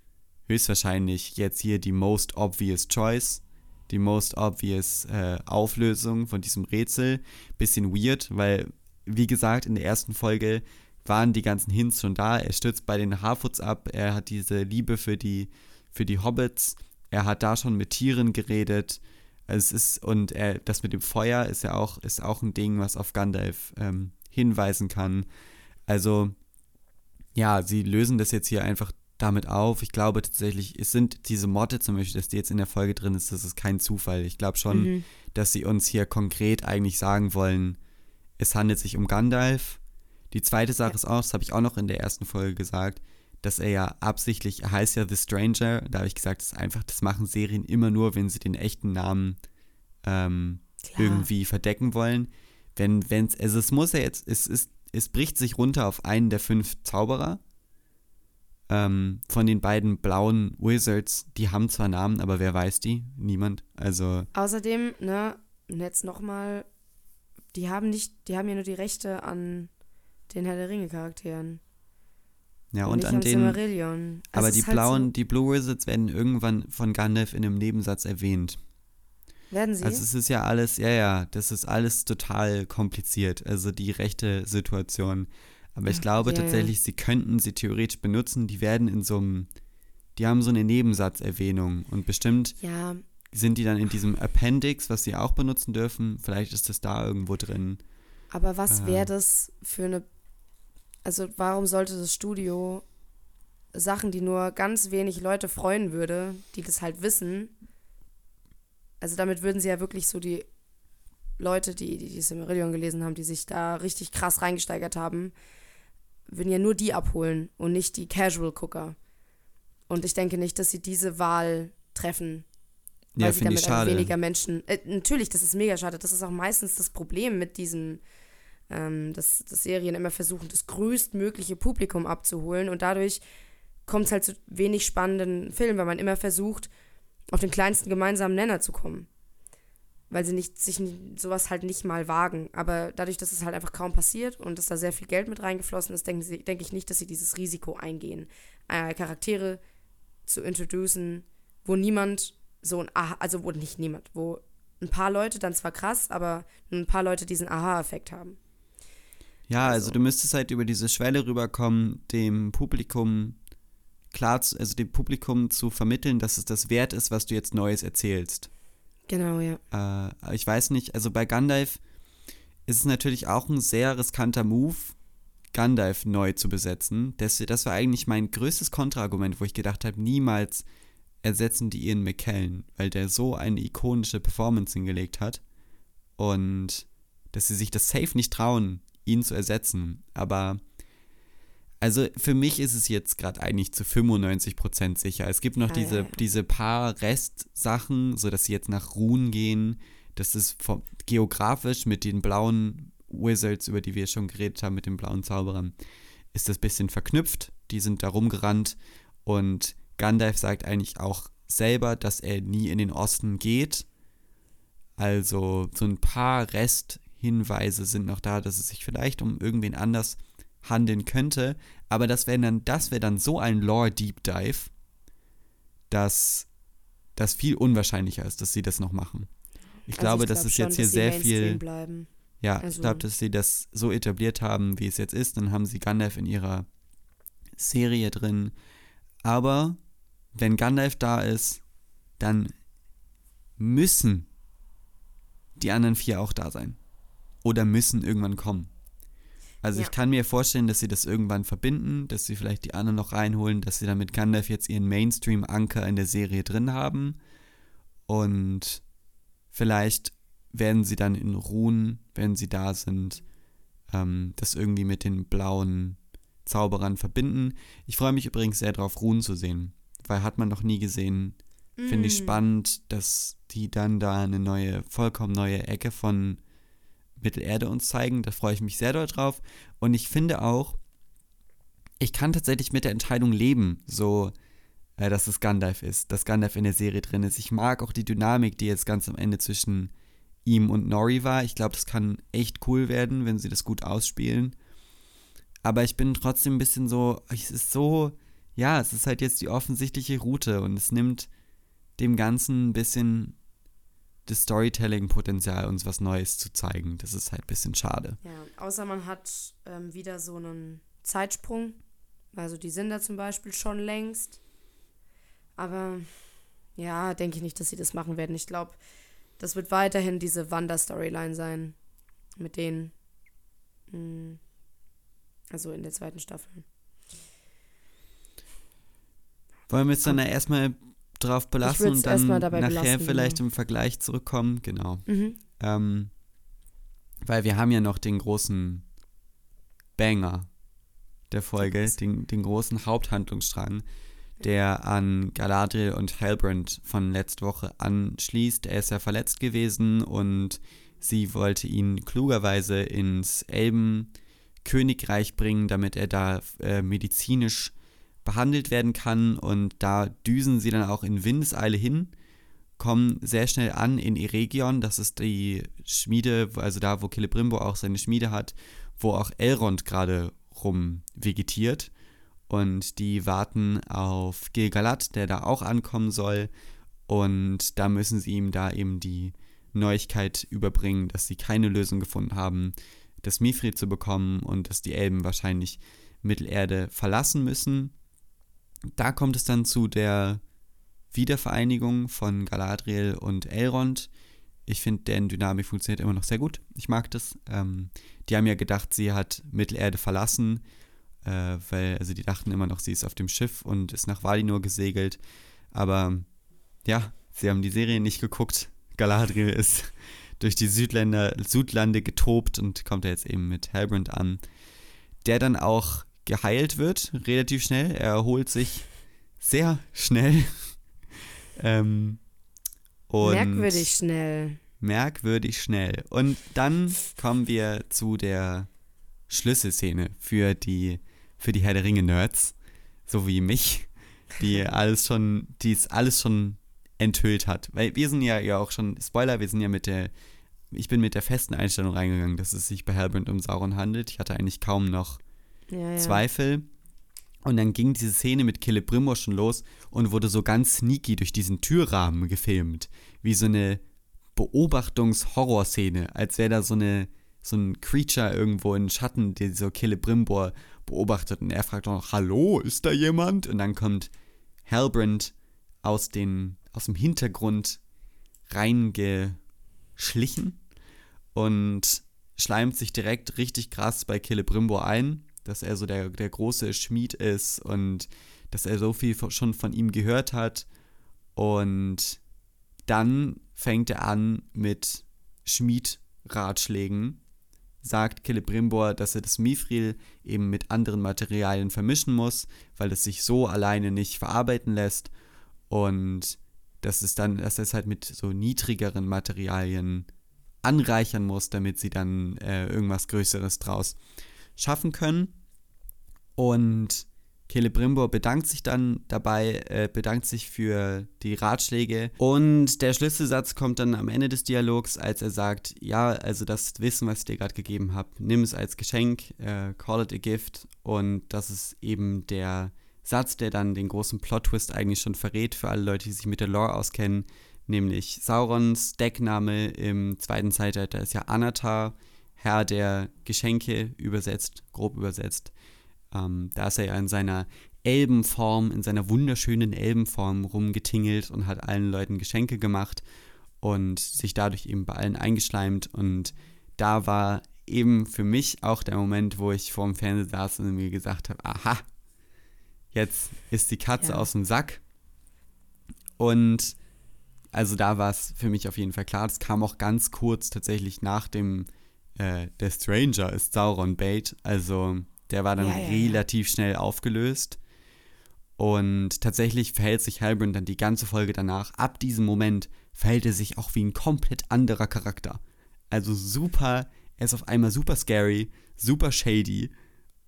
höchstwahrscheinlich jetzt hier die most obvious choice, die most obvious äh, Auflösung von diesem Rätsel. Bisschen weird, weil, wie gesagt, in der ersten Folge waren die ganzen Hints schon da. Er stürzt bei den Harfoots ab, er hat diese Liebe für die, für die Hobbits, er hat da schon mit Tieren geredet. Es ist, und er, das mit dem Feuer ist ja auch, ist auch ein Ding, was auf Gandalf ähm, hinweisen kann. Also, ja, sie lösen das jetzt hier einfach damit auf. Ich glaube tatsächlich, es sind diese Motte zum Beispiel, dass die jetzt in der Folge drin ist, das ist kein Zufall. Ich glaube schon, Mhm. dass sie uns hier konkret eigentlich sagen wollen, es handelt sich um Gandalf. Die zweite Sache Ja. ist auch, das habe ich auch noch in der ersten Folge gesagt, dass er ja absichtlich, er heißt ja The Stranger, da habe ich gesagt, das ist einfach, das machen Serien immer nur, wenn sie den echten Namen ähm, irgendwie verdecken wollen. Wenn, wenn's, also es muss ja jetzt, es ist, es bricht sich runter auf einen der fünf Zauberer. ähm, von den beiden blauen Wizards, die haben zwar Namen, aber wer weiß die? Niemand. Also. Außerdem, ne, jetzt nochmal, die haben nicht, die haben ja nur die Rechte an den Herr der Ringe-Charakteren. Ja, und, nicht an den. Silmarillion. Aber die halt blauen, die Blue Wizards werden irgendwann von Gandalf in einem Nebensatz erwähnt. Werden sie? Also es ist ja alles, ja, ja, das ist alles total kompliziert. Also die rechte Situation. Aber ich glaube ja, ja. tatsächlich, sie könnten sie theoretisch benutzen. Die werden in so einem, die haben so eine Nebensatzerwähnung. Und bestimmt ja, sind die dann in diesem Appendix, was sie auch benutzen dürfen. Vielleicht ist das da irgendwo drin. aber was Äh. wäre das für eine. Also, warum sollte das Studio Sachen, die nur ganz wenig Leute freuen würde, die das halt wissen? Also, damit würden sie ja wirklich so die Leute, die die, die Silmarillion gelesen haben, die sich da richtig krass reingesteigert haben, würden ja nur die abholen und nicht die Casual-Gucker. Und ich denke nicht, dass sie diese Wahl treffen, weil Ja, sie damit ich schade. weniger Menschen. Äh, natürlich, das ist mega schade. Das ist auch meistens das Problem mit diesen, ähm, dass, dass Serien immer versuchen, das größtmögliche Publikum abzuholen und dadurch kommt es halt zu wenig spannenden Filmen, weil man immer versucht, auf den kleinsten gemeinsamen Nenner zu kommen. Weil sie nicht, sich sowas halt nicht mal wagen. Aber dadurch, dass es halt einfach kaum passiert und dass da sehr viel Geld mit reingeflossen ist, denke denk ich nicht, dass sie dieses Risiko eingehen, äh, Charaktere zu introducen, wo niemand so ein Aha, also wo nicht niemand, wo ein paar Leute dann zwar krass, aber ein paar Leute diesen Aha-Effekt haben. Ja, also, Also- du müsstest halt über diese Schwelle rüberkommen, dem Publikum klar, zu, also dem Publikum zu vermitteln, dass es das wert ist, was du jetzt Neues erzählst. Genau, ja. Äh, ich weiß nicht, also bei Gandalf ist es natürlich auch ein sehr riskanter Move, Gandalf neu zu besetzen. Das, das war eigentlich mein größtes Kontraargument, wo ich gedacht habe, niemals ersetzen die Ian McKellen, weil der so eine ikonische Performance hingelegt hat und dass sie sich das safe nicht trauen, ihn zu ersetzen. Aber also für mich ist es jetzt gerade eigentlich zu 95% sicher. Es gibt noch Ah, diese, ja, diese paar Restsachen, so dass sie jetzt nach Ruhen gehen. Das ist vom, geografisch mit den blauen Wizards, über die wir schon geredet haben, mit den blauen Zauberern, ist das bisschen verknüpft. Die sind da rumgerannt und Gandalf sagt eigentlich auch selber, dass er nie in den Osten geht. Also so ein paar Resthinweise sind noch da, dass es sich vielleicht um irgendwen anders handeln könnte. Aber das wäre dann, das wäre dann so ein Lore-Deep Dive, dass das viel unwahrscheinlicher ist, dass sie das noch machen. Ich Also glaube, ich das glaub ist schon, jetzt hier sehr viel. Bleiben. Ja, ich Also- glaube, dass sie das so etabliert haben, wie es jetzt ist. Dann haben sie Gandalf in ihrer Serie drin. Aber wenn Gandalf da ist, dann müssen die anderen vier auch da sein. Oder müssen irgendwann kommen. Also Ja. ich kann mir vorstellen, dass sie das irgendwann verbinden, dass sie vielleicht die anderen noch reinholen, dass sie dann mit Gandalf jetzt ihren Mainstream-Anker in der Serie drin haben. Und vielleicht werden sie dann in Ruhen, wenn sie da sind, ähm, das irgendwie mit den blauen Zauberern verbinden. Ich freue mich übrigens sehr darauf, Ruhen zu sehen, weil hat man noch nie gesehen. Finde ich Mm. spannend, dass die dann da eine neue, vollkommen neue Ecke von Mittelerde uns zeigen. Da freue ich mich sehr doll drauf. Und ich finde auch, ich kann tatsächlich mit der Entscheidung leben, so, äh, dass es Gandalf ist, dass Gandalf in der Serie drin ist. Ich mag auch die Dynamik, die jetzt ganz am Ende zwischen ihm und Nori war. Ich glaube, das kann echt cool werden, wenn sie das gut ausspielen. Aber ich bin trotzdem ein bisschen so, es ist so, ja, es ist halt jetzt die offensichtliche Route und es nimmt dem Ganzen ein bisschen das Storytelling-Potenzial, uns was Neues zu zeigen. Das ist halt ein bisschen schade. Ja, außer man hat ähm, wieder so einen Zeitsprung. Also die sind da zum Beispiel schon längst. Aber ja, denke ich nicht, dass sie das machen werden. Ich glaube, das wird weiterhin diese Wanda-Storyline sein. Mit denen. mm, Also in der zweiten Staffel. Wollen wir jetzt dann erstmal drauf belassen und dann nachher belassen, vielleicht genau. im Vergleich zurückkommen? Genau. Mhm. Ähm, weil wir haben ja noch den großen Banger der Folge, den, den großen Haupthandlungsstrang, der an Galadriel und Halbrand von letzter Woche anschließt. Er ist ja verletzt gewesen und sie wollte ihn klugerweise ins Elbenkönigreich bringen, damit er da äh, medizinisch behandelt werden kann. Und da düsen sie dann auch in Windeseile hin, kommen sehr schnell an in Eregion. Das ist die Schmiede, also da, wo Celebrimbo auch seine Schmiede hat, wo auch Elrond gerade rum vegetiert. Und die warten auf Gilgalad, der da auch ankommen soll. Und da müssen sie ihm da eben die Neuigkeit überbringen, dass sie keine Lösung gefunden haben, das Mifrid zu bekommen und dass die Elben wahrscheinlich Mittelerde verlassen müssen. Da kommt es dann zu der Wiedervereinigung von Galadriel und Elrond. Ich finde, deren Dynamik funktioniert immer noch sehr gut. Ich mag das. Ähm, die haben ja gedacht, sie hat Mittelerde verlassen, äh, weil, also die dachten immer noch, sie ist auf dem Schiff und ist nach Valinor gesegelt. Aber ja, sie haben die Serie nicht geguckt. Galadriel ist durch die Südländer, Südlande getobt und kommt jetzt eben mit Halbrand an, der dann auch geheilt wird, relativ schnell. Er erholt sich sehr schnell. ähm, merkwürdig schnell. Merkwürdig schnell. Und dann kommen wir zu der Schlüsselszene für die, für die Herr der Ringe-Nerds, so wie mich, die alles schon, die es alles schon enthüllt hat. Weil wir sind ja, ja auch schon, Spoiler, wir sind ja mit der, ich bin mit der festen Einstellung reingegangen, dass es sich bei Halbrand um Sauron handelt. Ich hatte eigentlich kaum noch ja. Zweifel. Und dann ging diese Szene mit Celebrimbor schon los und wurde so ganz sneaky durch diesen Türrahmen gefilmt. Wie so eine Beobachtungs-Horror-Szene, als wäre da so eine so ein Creature irgendwo in Schatten, der so Celebrimbor beobachtet und er fragt noch, hallo, ist da jemand? Und dann kommt Halbrand aus, den, aus dem Hintergrund reingeschlichen und schleimt sich direkt richtig krass bei Celebrimbor ein dass er so der, der große Schmied ist und dass er so viel schon von ihm gehört hat. Und dann fängt er an mit Schmiedratschlägen, sagt Celebrimbor, dass er das Mithril eben mit anderen Materialien vermischen muss, weil es sich so alleine nicht verarbeiten lässt. Und dass es dann, dass er es halt mit so niedrigeren Materialien anreichern muss, damit sie dann äh, irgendwas Größeres draus schaffen können. Und Celebrimbor bedankt sich dann dabei, äh, bedankt sich für die Ratschläge. Und der Schlüsselsatz kommt dann am Ende des Dialogs, als er sagt, ja, also das Wissen, was ich dir gerade gegeben habe, nimm es als Geschenk, äh, call it a gift. Und das ist eben der Satz, der dann den großen Plot-Twist eigentlich schon verrät für alle Leute, die sich mit der Lore auskennen, nämlich Saurons Deckname im zweiten Zeitalter ist ja Anatar, Herr der Geschenke übersetzt, grob übersetzt. Ähm, da ist er ja in seiner Elbenform, in seiner wunderschönen Elbenform rumgetingelt und hat allen Leuten Geschenke gemacht und sich dadurch eben bei allen eingeschleimt. Und da war eben für mich auch der Moment, wo ich vorm Fernseher saß und mir gesagt habe, aha, jetzt ist die Katze ja. aus dem Sack. Und also da war es für mich auf jeden Fall klar. Das kam auch ganz kurz tatsächlich nach dem äh, der Stranger ist Sauron Bait. Also der war dann ja, ja, relativ ja. schnell aufgelöst. Und tatsächlich verhält sich Halbrand dann die ganze Folge danach. Ab diesem Moment verhält er sich auch wie ein komplett anderer Charakter. Also super, er ist auf einmal super scary, super shady.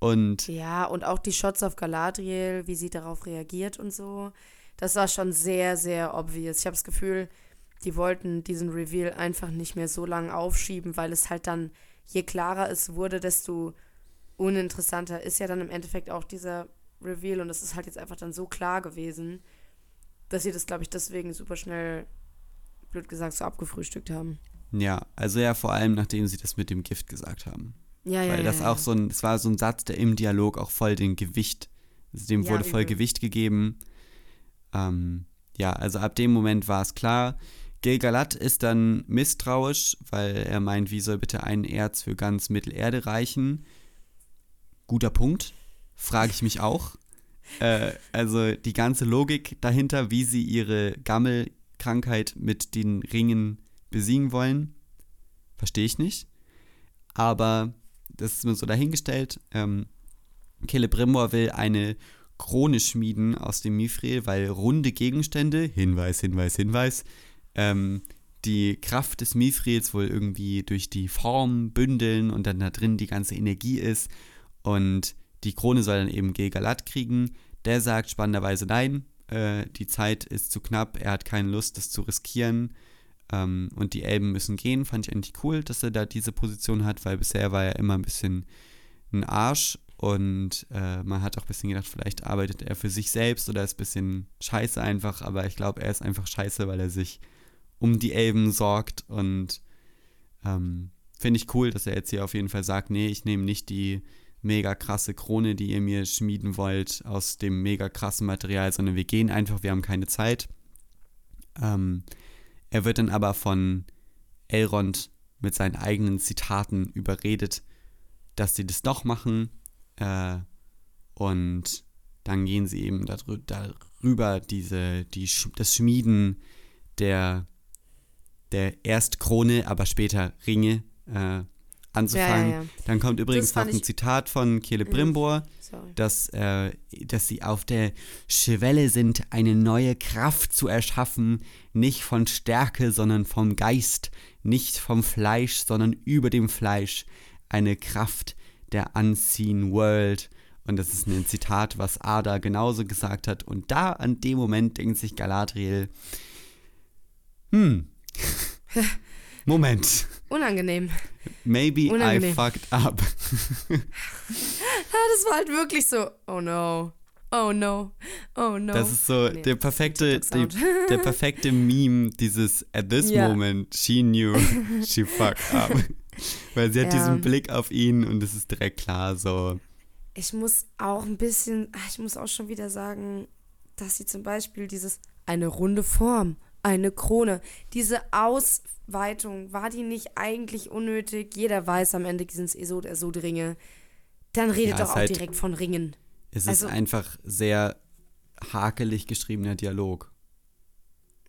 Und ja, und auch die Shots auf Galadriel, wie sie darauf reagiert und so. Das war schon sehr, sehr obvious. Ich habe das Gefühl, die wollten diesen Reveal einfach nicht mehr so lange aufschieben, weil es halt dann, je klarer es wurde, desto uninteressanter ist ja dann im Endeffekt auch dieser Reveal und es ist halt jetzt einfach dann so klar gewesen, dass sie das, glaube ich, deswegen super schnell, blöd gesagt, so abgefrühstückt haben. Ja, also ja, vor allem nachdem sie das mit dem Gift gesagt haben. Ja, ja. Weil das ja, auch so ein, es war so ein Satz, der im Dialog auch voll den Gewicht, also dem ja, wurde voll übel. Gewicht gegeben. Ähm, ja, also ab dem Moment war es klar, Gilgalad ist dann misstrauisch, weil er meint, wie soll bitte ein Erz für ganz Mittelerde reichen? Guter Punkt, frage ich mich auch. äh, also die ganze Logik dahinter, wie sie ihre Gammelkrankheit mit den Ringen besiegen wollen, verstehe ich nicht. Aber das ist mir so dahingestellt. Ähm, Celebrimbor will eine Krone schmieden aus dem Mithril, weil runde Gegenstände, Hinweis, Hinweis, Hinweis, ähm, die Kraft des Mithrils wohl irgendwie durch die Form bündeln und dann da drin die ganze Energie ist. Und die Krone soll dann eben Gilgalad kriegen. Der sagt spannenderweise nein, äh, die Zeit ist zu knapp, er hat keine Lust, das zu riskieren. Ähm, und die Elben müssen gehen. Fand ich eigentlich cool, dass er da diese Position hat, weil bisher war er immer ein bisschen ein Arsch. Und äh, man hat auch ein bisschen gedacht, vielleicht arbeitet er für sich selbst oder ist ein bisschen scheiße einfach. Aber ich glaube, er ist einfach scheiße, weil er sich um die Elben sorgt. Und ähm, finde ich cool, dass er jetzt hier auf jeden Fall sagt, nee, ich nehme nicht die mega krasse Krone, die ihr mir schmieden wollt, aus dem mega krassen Material, sondern wir gehen einfach, wir haben keine Zeit. Ähm, er wird dann aber von Elrond mit seinen eigenen Zitaten überredet, dass sie das doch machen. Äh, und dann gehen sie eben darü darüber, diese, die, das Schmieden der, der erst Krone, aber später Ringe äh, anzufangen. Ja, ja, ja. Dann kommt übrigens noch ein Zitat von Kele Brimbor, dass, äh, dass sie auf der Schwelle sind, eine neue Kraft zu erschaffen, nicht von Stärke, sondern vom Geist, nicht vom Fleisch, sondern über dem Fleisch, eine Kraft der Unseen World. Und das ist ein Zitat, was Ada genauso gesagt hat. Und da an dem Moment denkt sich Galadriel, hm, Moment. Unangenehm. Maybe Unangenehm. I fucked up. ja, das war halt wirklich so, oh no. Oh no. Oh no. Das ist so nee, der perfekte die, der perfekte Meme dieses at this ja. moment she knew she fucked up. Weil sie hat ja. diesen Blick auf ihn und es ist direkt klar so. Ich muss auch ein bisschen, ich muss auch schon wieder sagen, dass sie zum Beispiel dieses eine runde Form, eine Krone, diese Ausweitung, war die nicht eigentlich unnötig? Jeder weiß, am Ende sind es eh so oder so Ringe. Dann redet ja, doch auch halt, direkt von Ringen. Es also, ist einfach sehr hakelig geschriebener Dialog.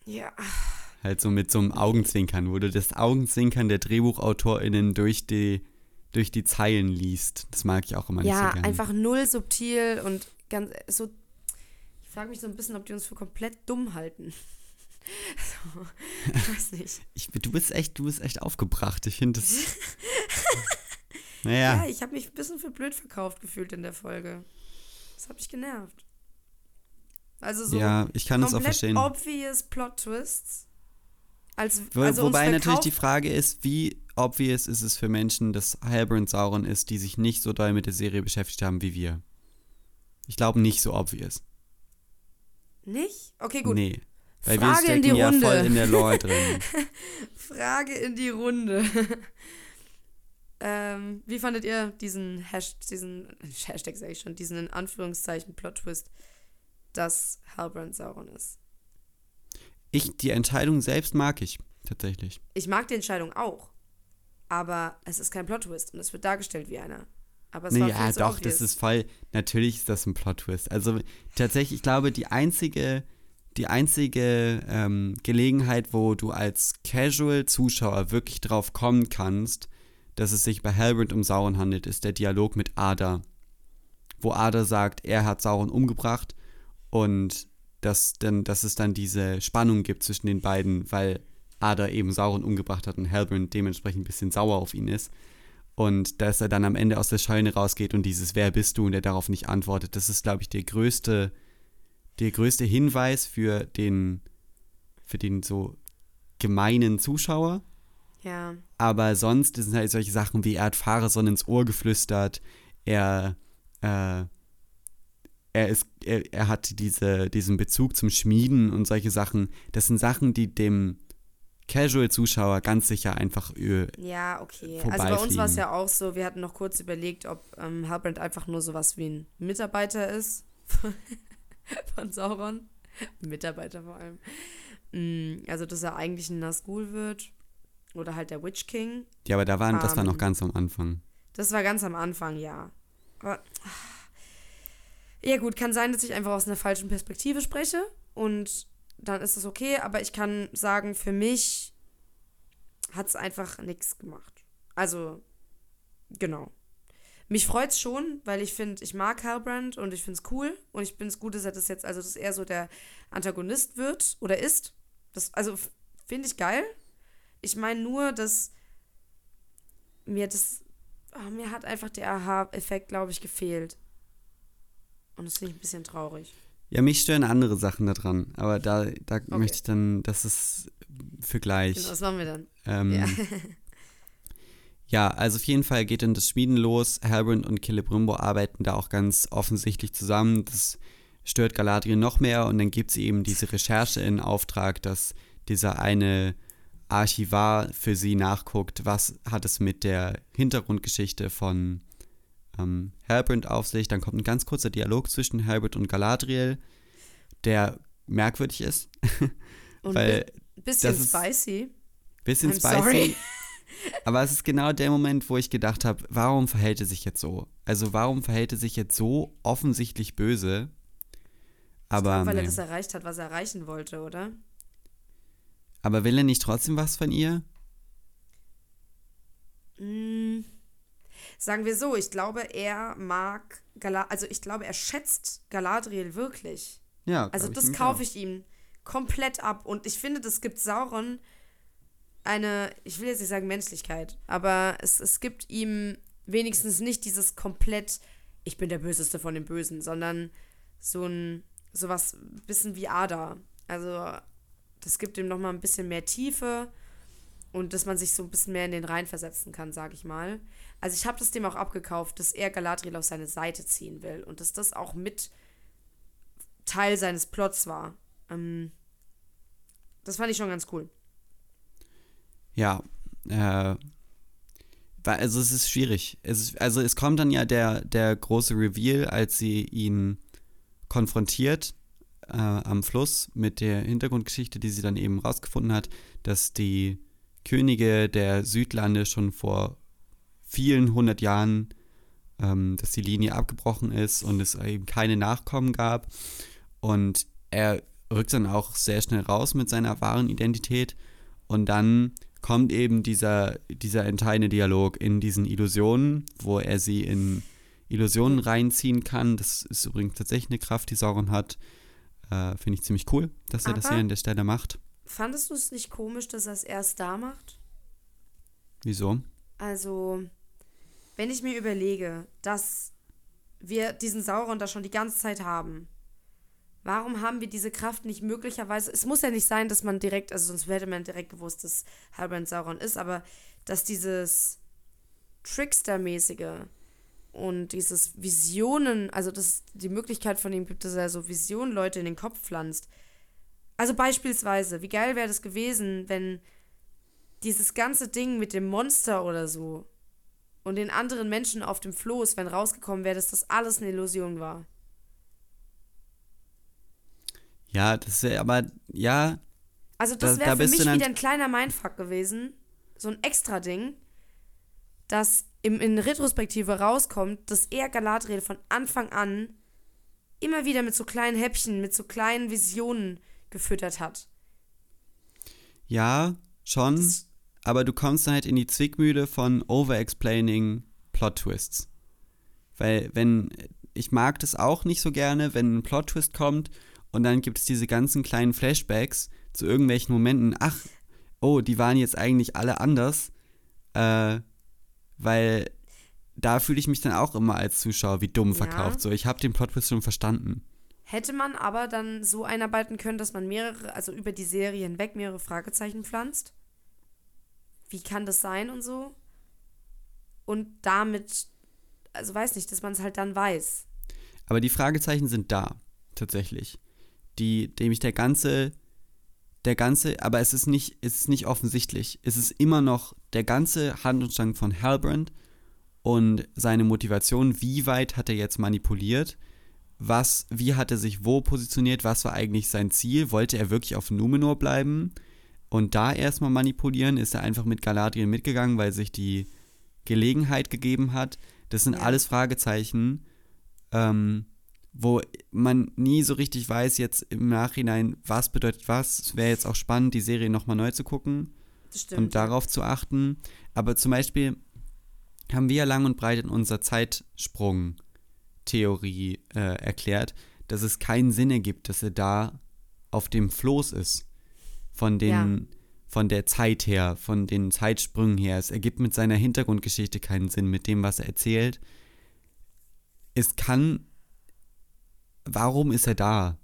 Ja. Halt so mit so einem Augenzwinkern, wo du das Augenzwinkern der DrehbuchautorInnen durch die, durch die Zeilen liest. Das mag ich auch immer ja, nicht so gerne. Ja, einfach null subtil und ganz so. Ich frage mich so ein bisschen, ob die uns für komplett dumm halten. So, ich weiß nicht. Ich, du bist echt, du bist echt aufgebracht. Ich finde das. naja. Ja, ich habe mich ein bisschen für blöd verkauft gefühlt in der Folge. Das hat mich genervt. Also so ja, ich kann es auch verstehen. obvious Plot-Twists. Als, Wo, also wobei natürlich die Frage ist, wie obvious ist es für Menschen, dass Halbrand Sauron ist, die sich nicht so doll mit der Serie beschäftigt haben wie wir. Ich glaube nicht so obvious. Nicht? Okay, gut. Nee. Weil Frage wir stecken in die ja Runde. voll in der Lore drin. Frage in die Runde. ähm, wie fandet ihr diesen Hashtag, diesen Hashtag sag ich schon, diesen in Anführungszeichen Plot-Twist, dass Halbrand Sauron ist? Ich, die Entscheidung selbst mag ich, tatsächlich. Ich mag die Entscheidung auch. Aber es ist kein Plot-Twist und es wird dargestellt wie einer. Aber es nee, war ja, doch, obvious. das ist voll. Natürlich ist das ein Plot-Twist. Also tatsächlich, ich glaube, die einzige, die einzige ähm, Gelegenheit, wo du als Casual-Zuschauer wirklich drauf kommen kannst, dass es sich bei Halbrand um Sauron handelt, ist der Dialog mit Ada. Wo Ada sagt, er hat Sauron umgebracht und dass, dann, dass es dann diese Spannung gibt zwischen den beiden, weil Ada eben Sauron umgebracht hat und Halbrand dementsprechend ein bisschen sauer auf ihn ist. Und dass er dann am Ende aus der Scheune rausgeht und dieses Wer bist du und er darauf nicht antwortet, das ist, glaube ich, der größte, der größte Hinweis für den, für den so gemeinen Zuschauer. Ja. Aber sonst sind halt solche Sachen wie, er hat Fahrerson ins Ohr geflüstert, er, äh, er ist, er, er hat diese, diesen Bezug zum Schmieden und solche Sachen. Das sind Sachen, die dem Casual-Zuschauer ganz sicher einfach Ja, okay. Also bei uns war es ja auch so, wir hatten noch kurz überlegt, ob ähm, Halbrand einfach nur sowas wie ein Mitarbeiter ist von Sauron. Mitarbeiter vor allem. Mm, also, dass er eigentlich ein Nazgul wird. Oder halt der Witch King. Ja, aber da waren, um, das war noch ähm, ganz am Anfang. Das war ganz am Anfang, ja. Aber ja gut, kann sein, dass ich einfach aus einer falschen Perspektive spreche und dann ist es okay, aber ich kann sagen, für mich hat es einfach nichts gemacht. Also, genau. Mich freut es schon, weil ich finde, ich mag Halbrand und ich finde es cool und ich finde es gut, dass er das jetzt, also dass er so der Antagonist wird oder ist. Das, also finde ich geil. Ich meine nur, dass mir das, oh, mir hat einfach der Aha-Effekt, glaube ich, gefehlt. Und das finde ich ein bisschen traurig. Ja, mich stören andere Sachen daran, aber da, da möchte ich dann, das ist für gleich. Genau, was machen wir dann? Ähm, Ja. Ja, also auf jeden Fall geht dann das Schmieden los. Halbrand und Celebrimbor arbeiten da auch ganz offensichtlich zusammen. Das stört Galadriel noch mehr und dann gibt sie eben diese Recherche in Auftrag, dass dieser eine Archivar für sie nachguckt, was hat es mit der Hintergrundgeschichte von ähm, Halbrand auf sich. Dann kommt ein ganz kurzer Dialog zwischen Halbrand und Galadriel, der merkwürdig ist, Und weil bisschen das ist- spicy. bisschen I'm spicy. sorry. Aber es ist genau der Moment, wo ich gedacht habe, warum verhält er sich jetzt so? Also warum verhält er sich jetzt so offensichtlich böse? Aber, ich glaub, weil er nee. das erreicht hat, was er erreichen wollte, oder? aber will er nicht trotzdem was von ihr? Mm, Sagen wir so, ich glaube, er mag Galadriel, also ich glaube, er schätzt Galadriel wirklich. Ja, Also das kaufe ich ihm komplett ab. Und ich finde, das gibt Sauron eine, ich will jetzt nicht sagen Menschlichkeit, aber es, es gibt ihm wenigstens nicht dieses komplett, ich bin der Böseste von den Bösen, sondern so ein, sowas, bisschen wie Ada. Also das gibt ihm nochmal ein bisschen mehr Tiefe und dass man sich so ein bisschen mehr in den Rein versetzen kann, sage ich mal. Also ich habe das dem auch abgekauft, dass er Galadriel auf seine Seite ziehen will und dass das auch mit Teil seines Plots war. Ähm, das fand ich schon ganz cool. Ja, äh, also es ist schwierig. Es ist, also es kommt dann ja der, der große Reveal, als sie ihn konfrontiert äh, am Fluss mit der Hintergrundgeschichte, die sie dann eben rausgefunden hat, dass die Könige der Südlande schon vor vielen hundert Jahren, ähm, dass die Linie abgebrochen ist und es eben keine Nachkommen gab. Und er rückt dann auch sehr schnell raus mit seiner wahren Identität. Und dann kommt eben dieser, dieser entscheidende Dialog in diesen Illusionen, wo er sie in Illusionen reinziehen kann. Das ist übrigens tatsächlich eine Kraft, die Sauron hat. Äh, Finde ich ziemlich cool, dass er das Aber- hier an der Stelle macht. Fandest du es nicht komisch, dass er es erst da macht? Wieso? Also, wenn ich mir überlege, dass wir diesen Sauron da schon die ganze Zeit haben, warum haben wir diese Kraft nicht möglicherweise? Es muss ja nicht sein, dass man direkt, also sonst hätte man direkt gewusst, dass Halbrand Sauron ist, aber dass dieses Trickster-mäßige und dieses Visionen, also dass die Möglichkeit von ihm gibt, dass er so Visionen Leute in den Kopf pflanzt. Also beispielsweise, wie geil wäre das gewesen, wenn dieses ganze Ding mit dem Monster oder so und den anderen Menschen auf dem Floß, wenn rausgekommen wäre, dass das alles eine Illusion war. Ja, das ist aber, ja, Also das Da- wäre da für bist du mich wieder ein kleiner Mindfuck gewesen. So ein extra Ding, das im, in Retrospektive rauskommt, dass er Galadriel von Anfang an immer wieder mit so kleinen Häppchen, mit so kleinen Visionen gefüttert hat. ja, schon. Das- aber du kommst dann halt in die Zwickmühle von over-explaining Plot-Twists. Weil, wenn, ich mag das auch nicht so gerne, wenn ein Plot-Twist kommt und dann gibt es diese ganzen kleinen Flashbacks zu irgendwelchen Momenten. Ach, oh, die waren jetzt eigentlich alle anders. Äh, weil da fühle ich mich dann auch immer als Zuschauer wie dumm Ja. verkauft. So, ich habe den Plot-Twist schon verstanden. Hätte man aber dann so einarbeiten können, dass man mehrere, also über die Serie hinweg mehrere Fragezeichen pflanzt? Wie kann das sein und so? Und damit, also weiß nicht, dass man es halt dann weiß. Aber die Fragezeichen sind da, tatsächlich. Die, nämlich der ganze, der ganze, aber es ist nicht, es ist nicht offensichtlich. Es ist immer noch der ganze Handlungsstrang von Halbrand und seine Motivation, wie weit hat er jetzt manipuliert, was, wie hat er sich wo positioniert, was war eigentlich sein Ziel, wollte er wirklich auf Numenor bleiben und da erstmal manipulieren, ist er einfach mit Galadriel mitgegangen, weil sich die Gelegenheit gegeben hat. Das sind Ja. alles Fragezeichen, ähm, wo man nie so richtig weiß jetzt im Nachhinein, was bedeutet was. Es wäre jetzt auch spannend, die Serie nochmal neu zu gucken und darauf zu achten. Aber zum Beispiel haben wir ja lang und breit in unserer Zeitsprung-Theorie äh, erklärt, dass es keinen Sinn ergibt, dass er da auf dem Floß ist. Von den, Ja. von der Zeit her, von den Zeitsprüngen her. Es ergibt mit seiner Hintergrundgeschichte keinen Sinn, mit dem, was er erzählt. Es kann warum ist er da?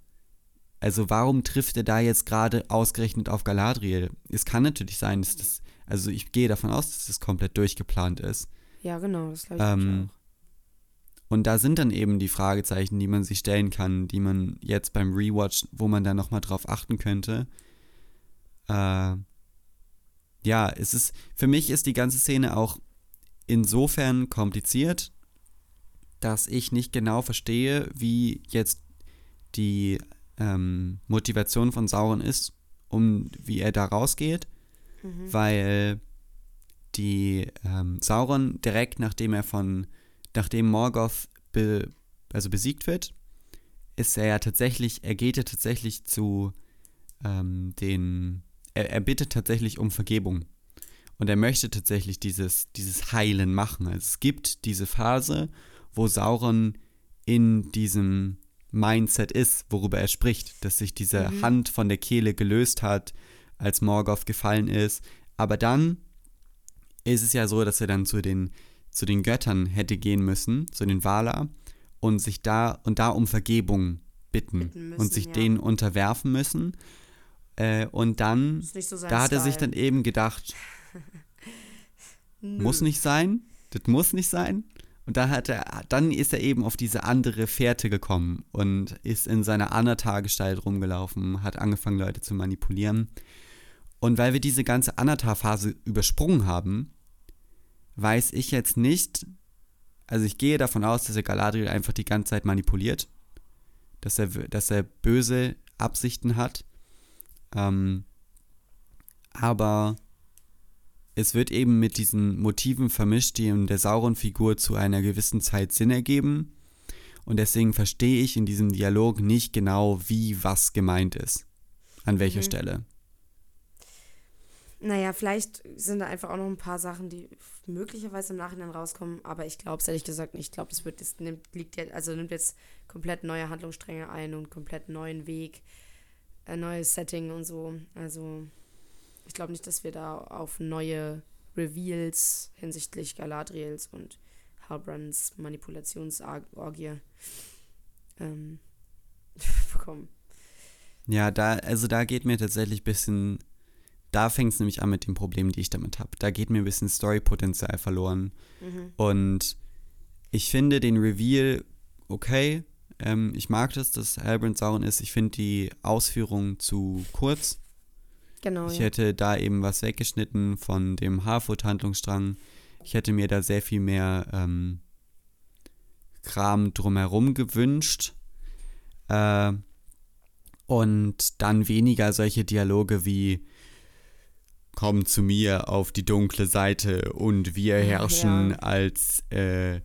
Also warum trifft er da jetzt gerade ausgerechnet auf Galadriel? Es kann natürlich sein, dass das, also ich gehe davon aus, dass das komplett durchgeplant ist. Ja, genau, das glaube ich Ähm, auch. Und da sind dann eben die Fragezeichen, die man sich stellen kann, die man jetzt beim Rewatch, wo man da nochmal drauf achten könnte. Äh, ja, es ist, für mich ist die ganze Szene auch insofern kompliziert, dass ich nicht genau verstehe, wie jetzt die ähm, Motivation von Sauron ist, um wie er da rausgeht, weil die ähm, Sauron direkt nachdem er von nachdem Morgoth be, also besiegt wird, ist er ja tatsächlich, er geht ja tatsächlich zu ähm, den, er, er bittet tatsächlich um Vergebung. Und er möchte tatsächlich dieses, dieses Heilen machen. Also es gibt diese Phase, wo Sauron in diesem Mindset ist, worüber er spricht, dass sich diese Hand von der Kehle gelöst hat, als Morgoth gefallen ist. Aber dann ist es ja so, dass er dann zu den, zu den Göttern hätte gehen müssen, zu den Valar, und sich da und da um Vergebung bitten, Bitten müssen, und sich ja. denen unterwerfen müssen. Äh, und dann, so da hat er sich dann eben gedacht, muss nicht sein, das muss nicht sein. Und dann, hat er, dann ist er eben auf diese andere Fährte gekommen und ist in seiner Anatar-Gestalt rumgelaufen, hat angefangen, Leute zu manipulieren. Und weil wir diese ganze Anatar-Phase übersprungen haben, weiß ich jetzt nicht, also ich gehe davon aus, dass er Galadriel einfach die ganze Zeit manipuliert, dass er, dass er böse Absichten hat. Ähm, aber es wird eben mit diesen Motiven vermischt, die in der Sauron-Figur zu einer gewissen Zeit Sinn ergeben. Und deswegen verstehe ich in diesem Dialog nicht genau, wie was gemeint ist. An welcher Mhm. Stelle. Naja, vielleicht sind da einfach auch noch ein paar Sachen, die möglicherweise im Nachhinein rauskommen, aber ich glaube es ehrlich gesagt nicht. Ich glaube, das wird, das nimmt, liegt jetzt, also nimmt jetzt komplett neue Handlungsstränge ein und komplett neuen Weg, ein neues Setting und so. Also ich glaube nicht, dass wir da auf neue Reveals hinsichtlich Galadriels und Halbrands Manipulationsorgie ähm, bekommen. Ja, da, also da geht mir tatsächlich ein bisschen, da fängt es nämlich an mit den Problemen, die ich damit habe. Da geht mir ein bisschen Story-Potenzial verloren. Mhm. Und ich finde den Reveal okay. Ähm, ich mag das, dass Halbrand Sauron ist. Ich finde die Ausführung zu kurz. Genau, Ich ja. hätte da eben was weggeschnitten von dem Harfoot-Handlungsstrang. Ich hätte mir da sehr viel mehr ähm, Kram drumherum gewünscht. Äh, und dann weniger solche Dialoge wie Komm zu mir auf die dunkle Seite und wir herrschen Ja. als äh,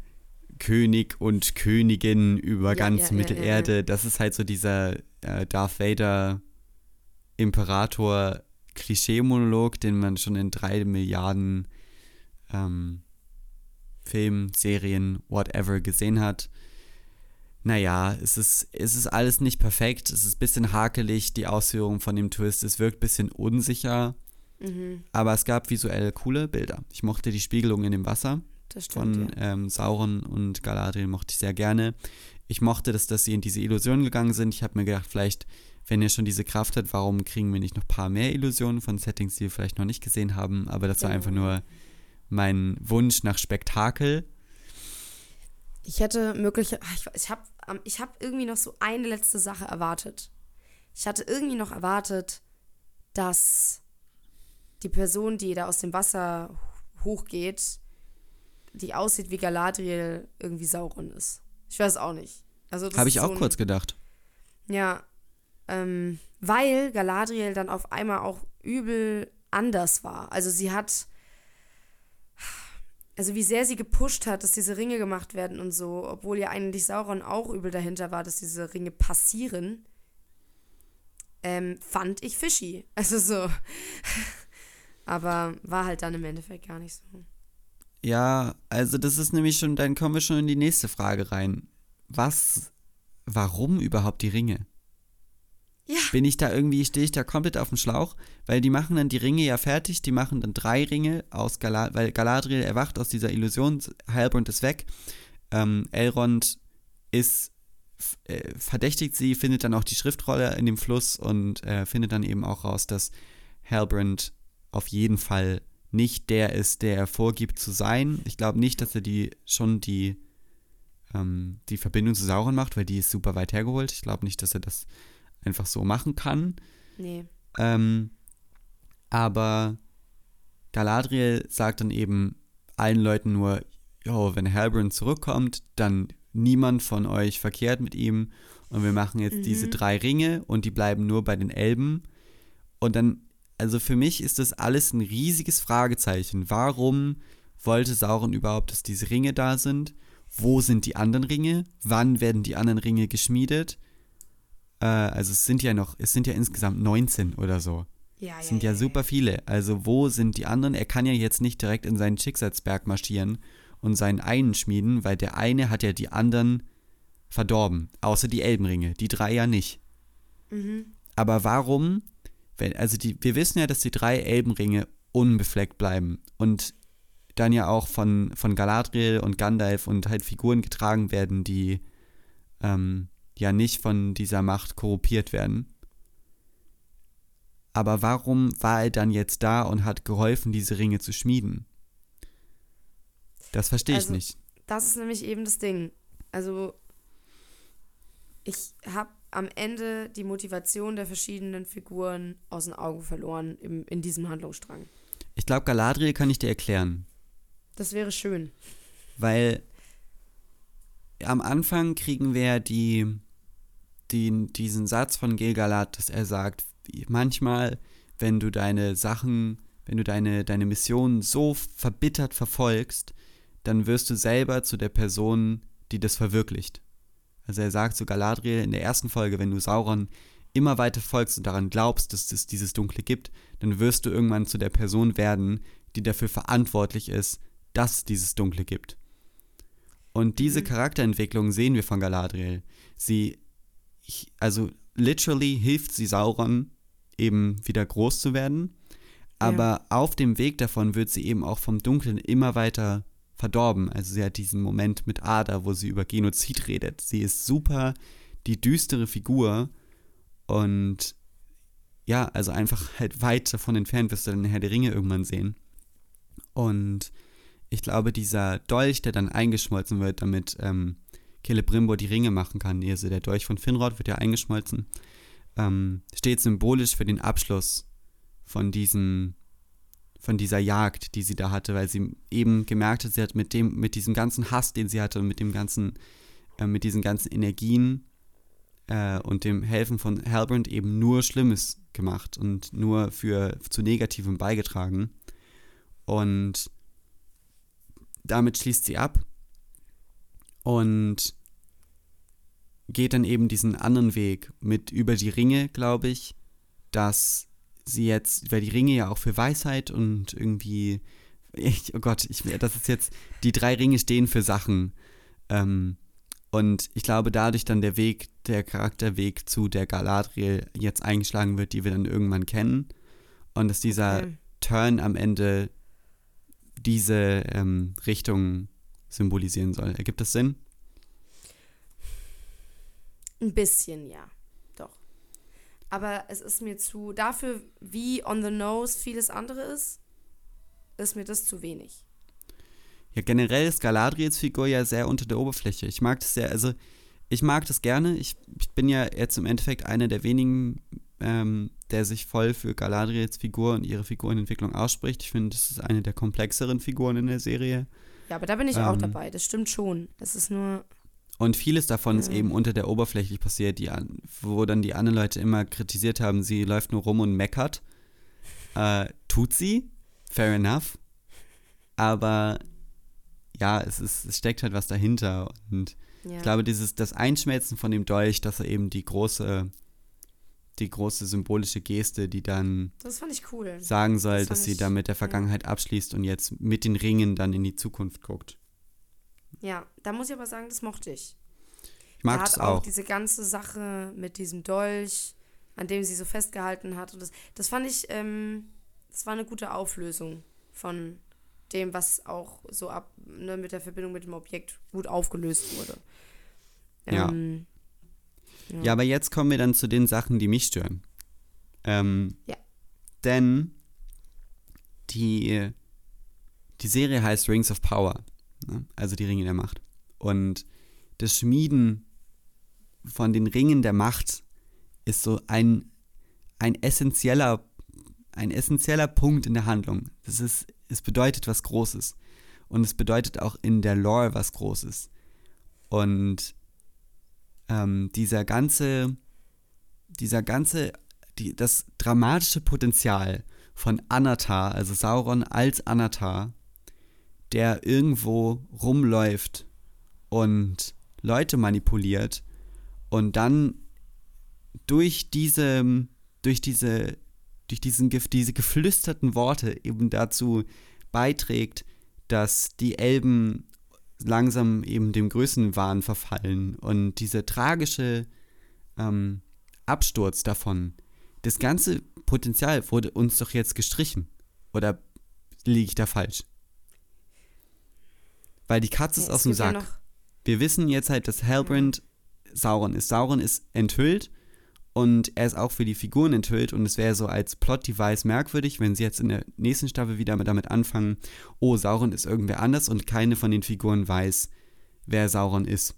König und Königin über Ja, ganz Mittelerde. Das ist halt so dieser äh, Darth Vader Imperator Klischee-Monolog, den man schon in drei Milliarden ähm, Filmen, Serien, whatever gesehen hat. Naja, es ist, es ist alles nicht perfekt, es ist ein bisschen hakelig, die Ausführung von dem Twist, es wirkt ein bisschen unsicher, Mhm, aber es gab visuell coole Bilder. Ich mochte die Spiegelung in dem Wasser stimmt. von ja. ähm, Sauron und Galadriel mochte ich sehr gerne. Ich mochte, dass, dass sie in diese Illusion gegangen sind. Ich habe mir gedacht, vielleicht, wenn ihr schon diese Kraft hat, warum kriegen wir nicht noch ein paar mehr Illusionen von Settings, die wir vielleicht noch nicht gesehen haben? Aber das war Genau. einfach nur mein Wunsch nach Spektakel. Ich hätte mögliche. ah, Ich, ich habe ich hab irgendwie noch so eine letzte Sache erwartet. Ich hatte irgendwie noch erwartet, dass die Person, die da aus dem Wasser hochgeht, die aussieht wie Galadriel, irgendwie Sauron ist. Ich weiß auch nicht. Also Habe ich so auch kurz gedacht. Ja, ähm, weil Galadriel dann auf einmal auch übel anders war. Also sie hat, also wie sehr sie gepusht hat, dass diese Ringe gemacht werden und so, obwohl ja eigentlich Sauron auch übel dahinter war, dass diese Ringe passieren, ähm, fand ich fishy. Also so. Aber war halt dann im Endeffekt gar nicht so. Ja, also das ist nämlich schon, dann kommen wir schon in die nächste Frage rein. Was, warum überhaupt die Ringe? Ja. Bin ich da irgendwie, stehe ich da komplett auf dem Schlauch? Weil die machen dann die Ringe ja fertig, die machen dann drei Ringe aus Galadriel, weil Galadriel erwacht aus dieser Illusion, Halbrand ist weg, ähm, Elrond ist äh, verdächtigt sie, findet dann auch die Schriftrolle in dem Fluss und äh, findet dann eben auch raus, dass Halbrand auf jeden Fall nicht der ist, der er vorgibt zu sein. Ich glaube nicht, dass er die schon die, ähm, die Verbindung zu Sauron macht, weil die ist super weit hergeholt. Ich glaube nicht, dass er das einfach so machen kann. Nee. Ähm, aber Galadriel sagt dann eben allen Leuten nur, jo, wenn Halbrand zurückkommt, dann niemand von euch verkehrt mit ihm und wir machen jetzt Mhm. diese drei Ringe und die bleiben nur bei den Elben. Und dann, also für mich ist das alles ein riesiges Fragezeichen. Warum wollte Sauron überhaupt, dass diese Ringe da sind? Wo sind die anderen Ringe? Wann werden die anderen Ringe geschmiedet? Äh, also es sind ja noch, es sind ja insgesamt 19 oder so. Ja, Es sind ja, super viele. Also wo sind die anderen? Er kann ja jetzt nicht direkt in seinen Schicksalsberg marschieren und seinen einen schmieden, weil der eine hat ja die anderen verdorben. Außer die Elbenringe. Die drei ja nicht. Mhm. Aber warum? Wenn, also die, wir wissen ja, dass die drei Elbenringe unbefleckt bleiben und dann ja auch von, von Galadriel und Gandalf und halt Figuren getragen werden, die ähm, ja nicht von dieser Macht korrumpiert werden. Aber warum war er dann jetzt da und hat geholfen, diese Ringe zu schmieden? Das verstehe ich Also, nicht. Das ist nämlich eben das Ding. Also, ich habe am Ende die Motivation der verschiedenen Figuren aus den Augen verloren im, in diesem Handlungsstrang. Ich glaube, Galadriel kann ich dir erklären. Das wäre schön. Weil am Anfang kriegen wir die, die, diesen Satz von Gilgalad, dass er sagt, manchmal, wenn du deine Sachen, wenn du deine, deine Mission so verbittert verfolgst, dann wirst du selber zu der Person, die das verwirklicht. Also er sagt zu Galadriel in der ersten Folge, wenn du Sauron immer weiter folgst und daran glaubst, dass es dieses Dunkle gibt, dann wirst du irgendwann zu der Person werden, die dafür verantwortlich ist, dass es dieses Dunkle gibt. Und diese Charakterentwicklung sehen wir von Galadriel. Sie, also literally hilft sie Sauron, eben wieder groß zu werden. Aber auf dem Weg davon wird sie eben auch vom Dunklen immer weiter verdorben. Also sie hat diesen Moment mit Ada, wo sie über Genozid redet. Sie ist super die düstere Figur und ja, also einfach halt weit davon entfernt wirst du dann Herr der Ringe irgendwann sehen. Und ich glaube, dieser Dolch, der dann eingeschmolzen wird, damit ähm, Celebrimbor die Ringe machen kann, also der Dolch von Finrod wird ja eingeschmolzen, ähm, steht symbolisch für den Abschluss von diesen von dieser Jagd, die sie da hatte, weil sie eben gemerkt hat, sie hat mit dem, mit diesem ganzen Hass, den sie hatte und mit dem ganzen, äh, mit diesen ganzen Energien äh, und dem Helfen von Halbrand eben nur Schlimmes gemacht und nur für zu Negativem beigetragen. Und damit schließt sie ab und geht dann eben diesen anderen Weg mit über die Ringe, glaube ich, dass sie jetzt, weil die Ringe ja auch für Weisheit und irgendwie, ich, oh Gott, ich, das ist jetzt, die drei Ringe stehen für Sachen. Ähm, und ich glaube, dadurch dann der Weg, der Charakterweg zu der Galadriel jetzt eingeschlagen wird, die wir dann irgendwann kennen. Und dass dieser Okay. Turn am Ende diese ähm, Richtung symbolisieren soll. Ergibt das Sinn? Ein bisschen, ja. Doch. Aber es ist mir zu. Dafür, wie on the nose vieles andere ist, ist mir das zu wenig. Ja, generell ist Galadriels Figur ja sehr unter der Oberfläche. Ich mag das sehr, also ich mag das gerne. Ich, ich bin ja jetzt im Endeffekt einer der wenigen, ähm, der sich voll für Galadriels Figur und ihre Figurenentwicklung ausspricht. Ich finde, das ist eine der komplexeren Figuren in der Serie. Ja, aber da bin ich auch Ähm. dabei. Das stimmt schon. Es ist nur. Und vieles davon ist Ja. eben unter der Oberfläche passiert, die, wo dann die anderen Leute immer kritisiert haben, sie läuft nur rum und meckert. Äh, tut sie, fair enough. Aber ja, es, ist, es steckt halt was dahinter. Und Ja. ich glaube, dieses, das Einschmelzen von dem Dolch, dass er eben die große, die große symbolische Geste, die dann das cool. sagen soll, Das dass sie dann mit der ja. Vergangenheit abschließt und jetzt mit den Ringen dann in die Zukunft guckt. Ja, da muss ich aber sagen, das mochte ich. Ich mag hat das auch auch. diese ganze Sache mit diesem Dolch, an dem sie so festgehalten hat. Und das, das fand ich, ähm, das war eine gute Auflösung von dem, was auch so ab, ne, mit der Verbindung mit dem Objekt gut aufgelöst wurde. Ja. Ähm, Ja, aber jetzt kommen wir dann zu den Sachen, die mich stören. Ähm, Ja. Denn die, die Serie heißt Rings of Power, ne? also die Ringe der Macht. Und das Schmieden von den Ringen der Macht ist so ein, ein essentieller ein essentieller Punkt in der Handlung. Das ist, es bedeutet was Großes. Und es bedeutet auch in der Lore was Großes. Und ähm, dieser ganze, dieser ganze, die, das dramatische Potenzial von Anatar, also Sauron als Anatar, der irgendwo rumläuft und Leute manipuliert und dann durch diese, durch diese, durch diesen, diese geflüsterten Worte eben dazu beiträgt, dass die Elben langsam eben dem Größenwahn verfallen und dieser tragische ähm, Absturz davon, das ganze Potenzial wurde uns doch jetzt gestrichen. Oder liege ich da falsch? Weil die Katze ist Ja, aus es dem ja Sack. Wir wissen jetzt halt, dass Halbrand Sauron ist. Sauron ist enthüllt und er ist auch für die Figuren enthüllt und es wäre so als Plot-Device merkwürdig, wenn sie jetzt in der nächsten Staffel wieder damit anfangen, oh, Sauron ist irgendwer anders und keine von den Figuren weiß, wer Sauron ist.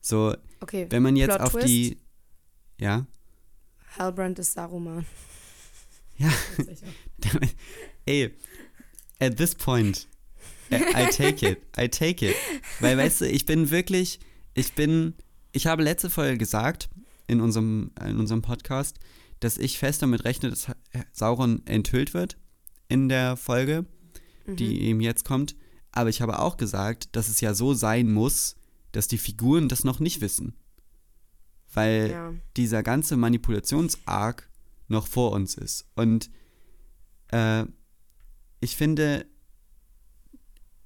So, Okay, wenn man jetzt Plot auf Twist. die. Ja? Halbrand ist Saruman. Ja. Ey, at this point, I, I take it, I take it. Weil, weißt du, ich bin wirklich, ich bin, ich habe letzte Folge gesagt, in unserem, in unserem Podcast, dass ich fest damit rechne, dass Sauron enthüllt wird in der Folge, die eben jetzt kommt. Aber ich habe auch gesagt, dass es ja so sein muss, dass die Figuren das noch nicht wissen. Weil Ja. dieser ganze Manipulationsarg noch vor uns ist. Und äh, ich finde,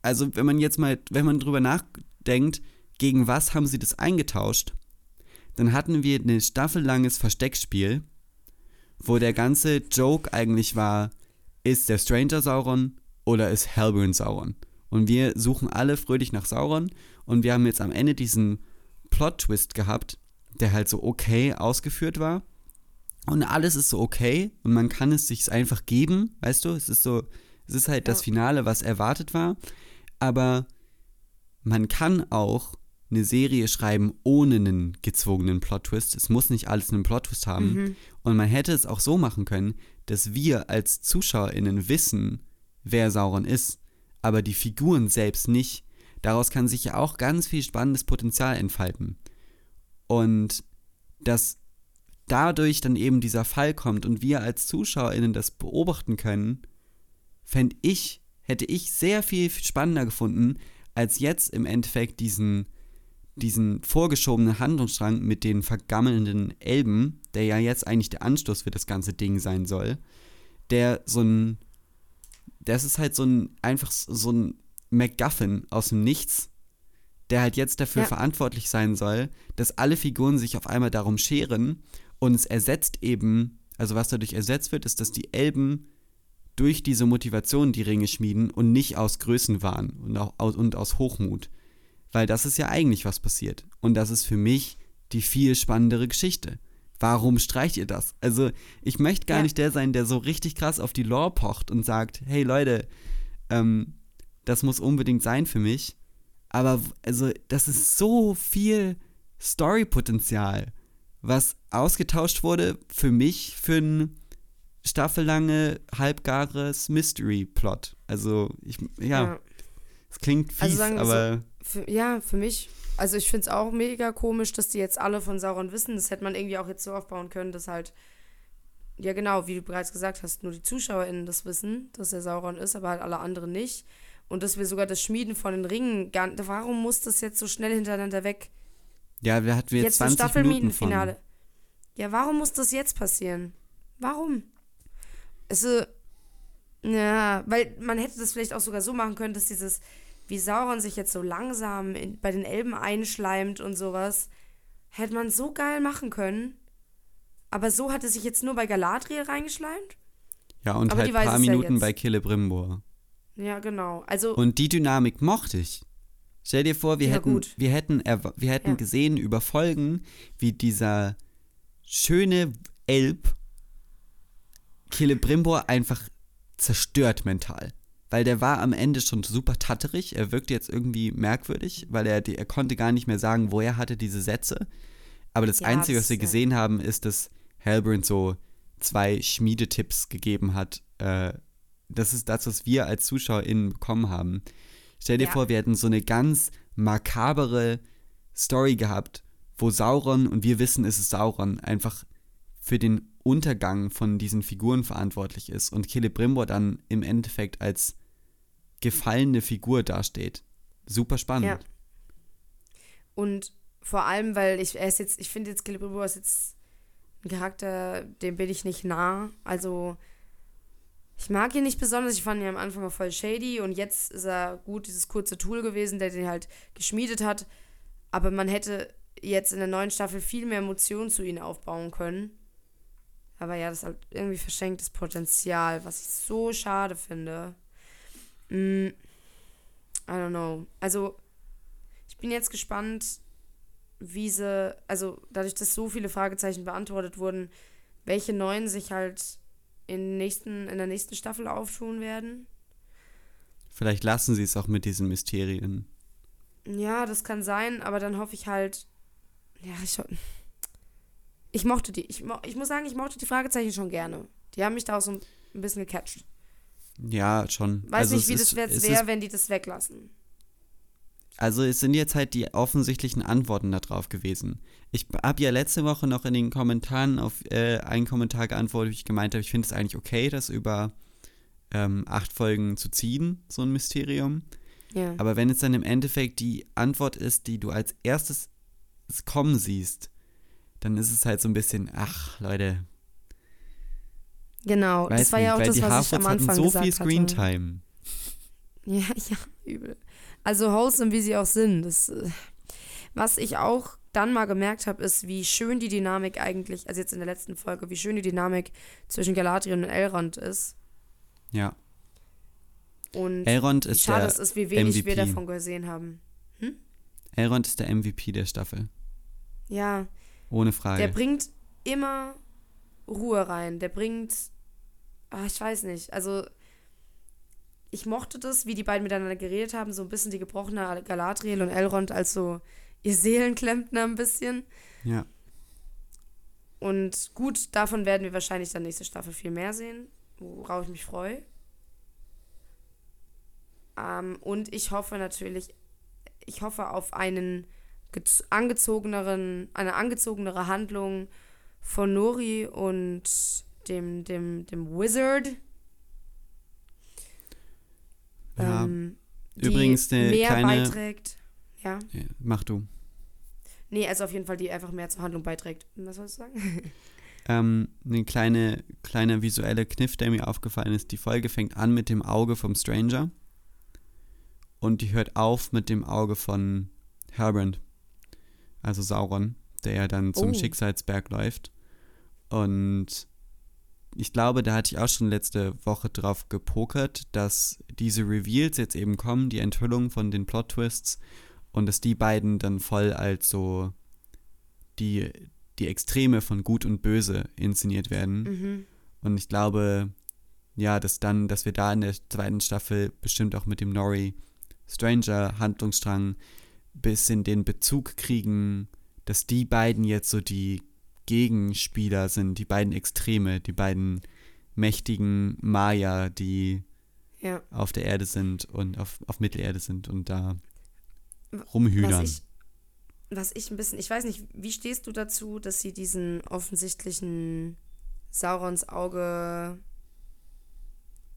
also wenn man jetzt mal, wenn man drüber nachdenkt, gegen was haben sie das eingetauscht, dann hatten wir ein staffellanges Versteckspiel, wo der ganze Joke eigentlich war, ist der Stranger Sauron oder ist Halbrand Sauron? Und wir suchen alle fröhlich nach Sauron und wir haben jetzt am Ende diesen Plot-Twist gehabt, der halt so okay ausgeführt war. Und alles ist so okay und man kann es sich einfach geben, weißt du? Es ist so, es ist halt das Ja. Finale, was erwartet war. Aber man kann auch eine Serie schreiben ohne einen gezwungenen Plot-Twist. Es muss nicht alles einen Plot-Twist haben. Mhm. Und man hätte es auch so machen können, dass wir als ZuschauerInnen wissen, wer Sauron ist, aber die Figuren selbst nicht. Daraus kann sich ja auch ganz viel spannendes Potenzial entfalten. Und dass dadurch dann eben dieser Fall kommt und wir als ZuschauerInnen das beobachten können, fände ich, hätte ich sehr viel spannender gefunden, als jetzt im Endeffekt diesen, diesen vorgeschobenen Handlungsstrang mit den vergammelnden Elben, der ja jetzt eigentlich der Anstoß für das ganze Ding sein soll, der so ein, das ist halt so ein, einfach so ein MacGuffin aus dem Nichts, der halt jetzt dafür Ja. verantwortlich sein soll, dass alle Figuren sich auf einmal darum scheren und es ersetzt eben, also was dadurch ersetzt wird, ist, dass die Elben durch diese Motivation die Ringe schmieden und nicht aus Größenwahn und, auch, aus, und aus Hochmut. Weil das ist ja eigentlich was passiert. Und das ist für mich die viel spannendere Geschichte. Warum streicht ihr das? Also, ich möchte gar Ja. nicht der sein, der so richtig krass auf die Lore pocht und sagt, hey Leute, ähm, das muss unbedingt sein für mich. Aber also, das ist so viel Story-Potenzial, was ausgetauscht wurde für mich für ein staffellange, halbgares Mystery-Plot. Also, ich, ja, es klingt fies, Also wir so, aber Für, ja, für mich. Also ich finde es auch mega komisch, dass die jetzt alle von Sauron wissen. Das hätte man irgendwie auch jetzt so aufbauen können, dass halt, ja genau, wie du bereits gesagt hast, nur die ZuschauerInnen das wissen, dass er Sauron ist, aber halt alle anderen nicht. Und dass wir sogar das Schmieden von den Ringen gar Warum muss das jetzt so schnell hintereinander weg? ja, wir hatten jetzt jetzt ein 20 Minuten von. Staffelmietenfinale. Ja, warum muss das jetzt passieren? Warum? Ist, ja, weil man hätte das vielleicht auch sogar so machen können, dass dieses, wie Sauron sich jetzt so langsam in, bei den Elben einschleimt und sowas, hätte man so geil machen können. Aber so hat es sich jetzt nur bei Galadriel reingeschleimt? Ja, und Aber halt ein paar ja Minuten bei Celebrimbor. Ja, genau. Also, Und die Dynamik mochte ich. Stell dir vor, wir Ja, hätten, gut. wir hätten, wir hätten Ja. gesehen über Folgen, wie dieser schöne Elb Celebrimbor einfach zerstört mental. Weil der war am Ende schon super tatterig. Er wirkte jetzt irgendwie merkwürdig, weil er, er konnte gar nicht mehr sagen, woher hatte diese Sätze. Aber das Ja, Einzige, was wir ist ja- gesehen haben, ist, dass Halbrand so zwei Schmiedetipps gegeben hat. Äh, das ist das, was wir als ZuschauerInnen bekommen haben. Stell dir Ja. vor, wir hätten so eine ganz makabere Story gehabt, wo Sauron, und wir wissen, es ist Sauron, einfach für den Untergang von diesen Figuren verantwortlich ist und Celebrimbor dann im Endeffekt als gefallene Figur dasteht. Super spannend. Ja. Und vor allem, weil ich, er jetzt, ich finde jetzt Celebrimbor ist jetzt ein Charakter, dem bin ich nicht nah. Also, ich mag ihn nicht besonders. Ich fand ihn am Anfang auch voll shady und jetzt ist er gut, dieses kurze Tool gewesen, der den halt geschmiedet hat. Aber man hätte jetzt in der neuen Staffel viel mehr Emotionen zu ihm aufbauen können. Aber ja, das ist halt irgendwie verschenktes Potenzial, was ich so schade finde. Mm, I don't know. Also, ich bin jetzt gespannt, wie sie, also dadurch, dass so viele Fragezeichen beantwortet wurden, welche neuen sich halt in, nächsten, in der nächsten Staffel auftun werden. Vielleicht lassen sie es auch mit diesen Mysterien. Ja, das kann sein, aber dann hoffe ich halt, ja, ich, ich mochte die, ich, ich muss sagen, ich mochte die Fragezeichen schon gerne. Die haben mich da auch so ein bisschen gecatcht. Ja, schon. Weiß also nicht, wie das jetzt wäre, wenn die das weglassen. Also es sind jetzt halt die offensichtlichen Antworten darauf gewesen. Ich habe ja letzte Woche noch in den Kommentaren auf äh, einen Kommentar geantwortet, wie ich gemeint habe, ich finde es eigentlich okay, das über ähm, acht Folgen zu ziehen, so ein Mysterium. Ja. Aber wenn es dann im Endeffekt die Antwort ist, die du als erstes kommen siehst, dann ist es halt so ein bisschen, ach Leute, genau, weiß das war nicht, ja auch das, was ich Harfords am hatten Anfang so gesagt viel hatte. Screentime. Ja, ja, übel. Also wholesome, wie sie auch sind. Das, äh, was ich auch dann mal gemerkt habe, ist, wie schön die Dynamik eigentlich, also jetzt in der letzten Folge, wie schön die Dynamik zwischen Galadriel und Elrond ist. Ja. Und Elrond ist schade der es ist, wie wenig wir MVP. davon gesehen haben. Elrond ist der MVP der Staffel. Ja, Ohne der Frage. bringt immer Ruhe rein. Der bringt, ah, ich weiß nicht, also ich mochte das, wie die beiden miteinander geredet haben, so ein bisschen die gebrochene Galadriel und Elrond als so ihr Seelenklempner ein bisschen. Ja. Und gut, davon werden wir wahrscheinlich dann nächste Staffel viel mehr sehen, worauf ich mich freue. Ähm, und ich hoffe natürlich, ich hoffe auf einen gez- angezogeneren, eine angezogenere Handlung von Nori und dem, dem, dem Wizard. Ja. ähm, die Übrigens eine mehr kleine. beiträgt. Ja. Mach du. Nee, also auf jeden Fall, die einfach mehr zur Handlung beiträgt. Was sollst du sagen? Ähm, eine kleine, kleine visuelle Kniff, der mir aufgefallen ist. Die Folge fängt an mit dem Auge vom Stranger und die hört auf mit dem Auge von Halbrand, also Sauron, der ja dann zum Oh. Schicksalsberg läuft. Und ich glaube, da hatte ich auch schon letzte Woche drauf gepokert, dass diese Reveals jetzt eben kommen, die Enthüllung von den Plot-Twists und dass die beiden dann voll als so die, die Extreme von Gut und Böse inszeniert werden. mhm. Und ich glaube, ja, dass dann, dass wir da in der zweiten Staffel bestimmt auch mit dem Nori Stranger Handlungsstrang bisschen den Bezug kriegen, dass die beiden jetzt so die Gegenspieler sind, die beiden Extreme, die beiden mächtigen Maya, die Ja. auf der Erde sind und auf, auf Mittelerde sind und da Was rumhühnern. ich, was ich ein bisschen, ich weiß nicht, wie stehst du dazu, dass sie diesen offensichtlichen Saurons Auge,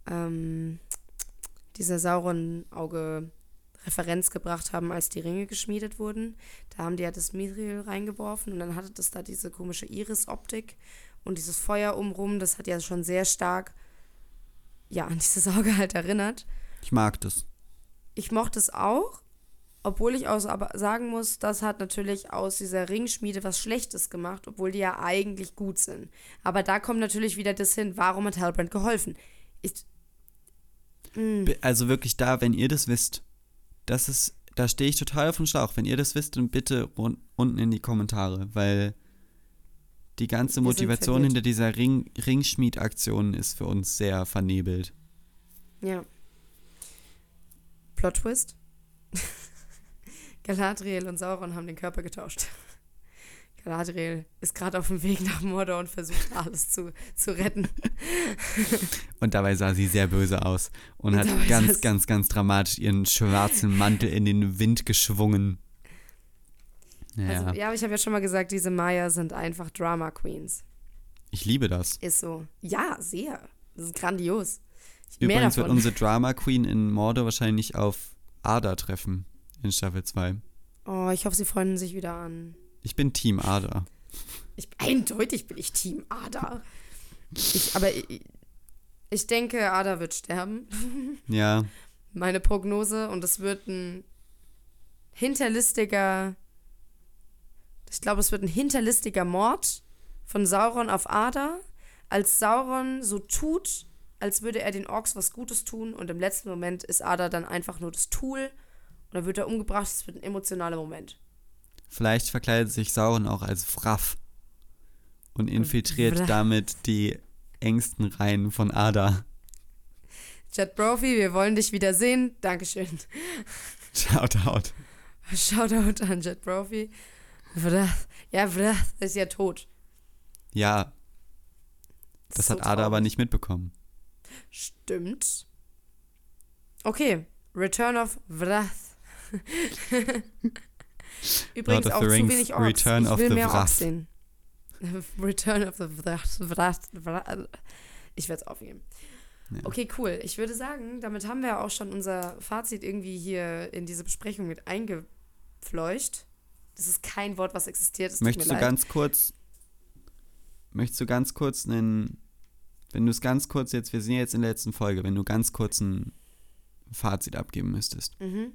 ähm, dieser Sauron-Auge Referenz gebracht haben, als die Ringe geschmiedet wurden. Da haben die ja das Mithril reingeworfen und dann hatte das da diese komische Iris-Optik und dieses Feuer umrum, das hat ja schon sehr stark ja, an dieses Auge halt erinnert. Ich mag das. Ich mochte es auch, obwohl ich auch aber sagen muss, das hat natürlich aus dieser Ringschmiede was Schlechtes gemacht, obwohl die ja eigentlich gut sind. Aber da kommt natürlich wieder das hin, warum hat Halbrand geholfen? Ich, Be- Also wirklich da, wenn ihr das wisst, das ist da stehe ich total auf dem Schlauch. Wenn ihr das wisst, dann bitte un unten in die Kommentare, weil die ganze Motivation hinter dieser Ring Ringschmied-Aktion ist für uns sehr vernebelt. Ja. Plot Twist. Galadriel und Sauron haben den Körper getauscht. Galadriel ist gerade auf dem Weg nach Mordor und versucht alles zu, zu retten. Und dabei sah sie sehr böse aus und Und hat ganz, ganz, ganz dramatisch ihren schwarzen Mantel in den Wind geschwungen. Ja, Also, ja, aber ich habe ja schon mal gesagt, diese Maya sind einfach Drama Queens. ich liebe das. Ist so. Ja, sehr. Das ist grandios. Mehr Übrigens wird unsere Drama Queen in Mordor wahrscheinlich auf Ada treffen in Staffel 2. Oh, ich hoffe, sie freunden sich wieder an. Ich bin Team Ada. Ich, eindeutig bin ich Team Ada. Ich, aber ich, ich denke, Ada wird sterben. Ja, Meine Prognose. Und es wird ein hinterlistiger. Ich glaube, es wird ein hinterlistiger Mord von Sauron auf Ada. Als Sauron so tut, als würde er den Orks was Gutes tun. Und im letzten Moment ist Ada dann einfach nur das Tool. Und dann wird er umgebracht. Es wird ein emotionaler Moment. Vielleicht verkleidet sich Sauron auch als Wraff und infiltriert Wraff. damit die engsten Reihen von Ada. Jet Brophy, wir wollen dich wieder sehen. Dankeschön. Shout out. Shoutout an Jet Brophy. Vrath. Ja, Vrath ist ja tot. Ja, Das das hat so Ada aber traurig. nicht mitbekommen. Stimmt. Okay, Return of Vrath. Übrigens Lord of auch the zu Rings, wenig Orks. Return ich of will the mehr. Orks sehen. Return of the Vrath. Ich werde es aufgeben. Ja. Okay, cool. Ich würde sagen, damit haben wir auch schon unser Fazit irgendwie hier in diese Besprechung mit eingefleucht. Das ist kein Wort, was existiert. Tut Möchtest du leid. ganz kurz, möchtest du ganz kurz einen, wenn du es ganz kurz jetzt, wir sind ja jetzt in der letzten Folge, wenn du ganz kurz ein Fazit abgeben müsstest. Mhm.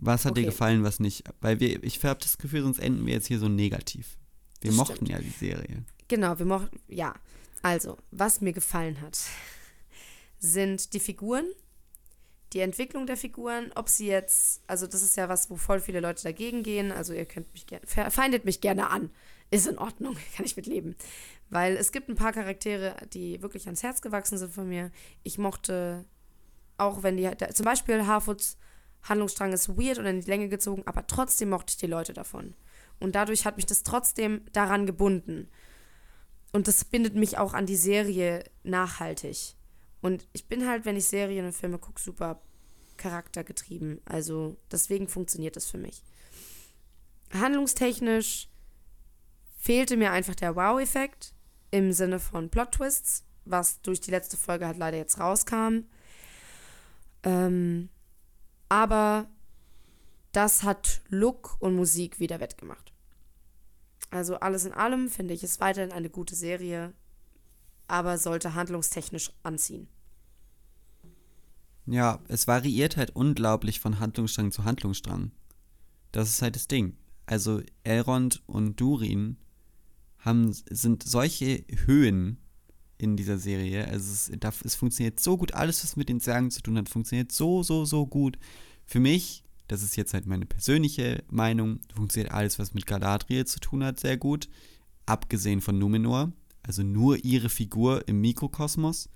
Was hat dir Okay. gefallen, was nicht? Weil wir, ich habe das Gefühl, sonst enden wir jetzt hier so negativ. Wir Das mochten stimmt. ja die Serie. Genau, wir mochten, ja. Also, was mir gefallen hat, sind die Figuren, die Entwicklung der Figuren, ob sie jetzt, also das ist ja was, wo voll viele Leute dagegen gehen, also ihr könnt mich gerne, feindet mich gerne an, ist in Ordnung, kann ich mit leben. Weil es gibt ein paar Charaktere, die wirklich ans Herz gewachsen sind von mir. Ich mochte, auch wenn die, zum Beispiel Harfoots Handlungsstrang ist weird und in die Länge gezogen, aber trotzdem mochte ich die Leute davon. Und dadurch hat mich das trotzdem daran gebunden. Und das bindet mich auch an die Serie nachhaltig. Und ich bin halt, wenn ich Serien und Filme gucke, super charaktergetrieben. Also deswegen funktioniert das für mich. Handlungstechnisch fehlte mir einfach der Wow-Effekt im Sinne von Plot-Twists, was durch die letzte Folge halt leider jetzt rauskam. Ähm, aber das hat Look und Musik wieder wettgemacht. Also alles in allem finde ich es weiterhin eine gute Serie, aber sollte handlungstechnisch anziehen. Ja, es variiert halt unglaublich von Handlungsstrang zu Handlungsstrang. Das ist halt das Ding. Also Elrond und Durin haben, sind solche Höhen in dieser Serie. Also es, da- es funktioniert so gut, alles, was mit den Zwergen zu tun hat, funktioniert so, so, so gut. Für mich, das ist jetzt halt meine persönliche Meinung, funktioniert alles, was mit Galadriel zu tun hat, sehr gut. Abgesehen von Numenor. Also nur ihre Figur im Mikrokosmos.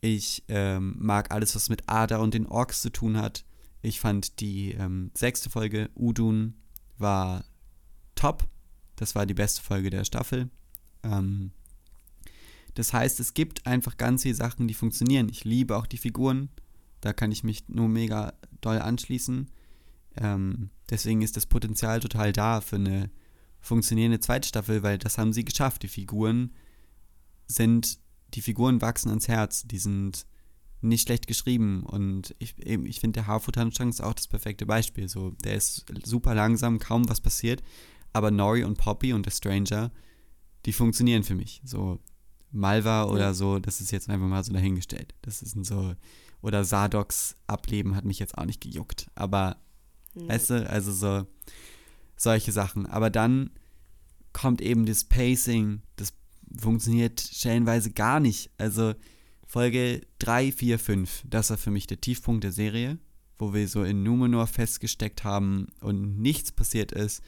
Ich ähm, mag alles, was mit Ada und den Orks zu tun hat. Ich fand die ähm, sechste Folge, Udun, war top. Das war die beste Folge der Staffel. Ähm, das heißt, es gibt einfach ganz viele Sachen, die funktionieren. Ich liebe auch die Figuren. Da kann ich mich nur mega doll anschließen. Ähm, deswegen ist das Potenzial total da für eine funktionierende zweite Staffel, weil das haben sie geschafft. Die Figuren sind, die Figuren wachsen ans Herz. Die sind nicht schlecht geschrieben und ich, ich finde, der Harfoot-Handstrang ist auch das perfekte Beispiel. So, der ist super langsam, kaum was passiert, aber Nori und Poppy und der Stranger, die funktionieren für mich. So, Malva oder Ja. so, das ist jetzt einfach mal so dahingestellt. Das ist so, oder Sardoks Ableben hat mich jetzt auch nicht gejuckt, aber Ja. Weißt du, also so solche Sachen. Aber dann kommt eben das Pacing, das funktioniert stellenweise gar nicht. Also Folge 3, 4, 5, das war für mich der Tiefpunkt der Serie. wo wir so in Numenor festgesteckt haben und nichts passiert ist.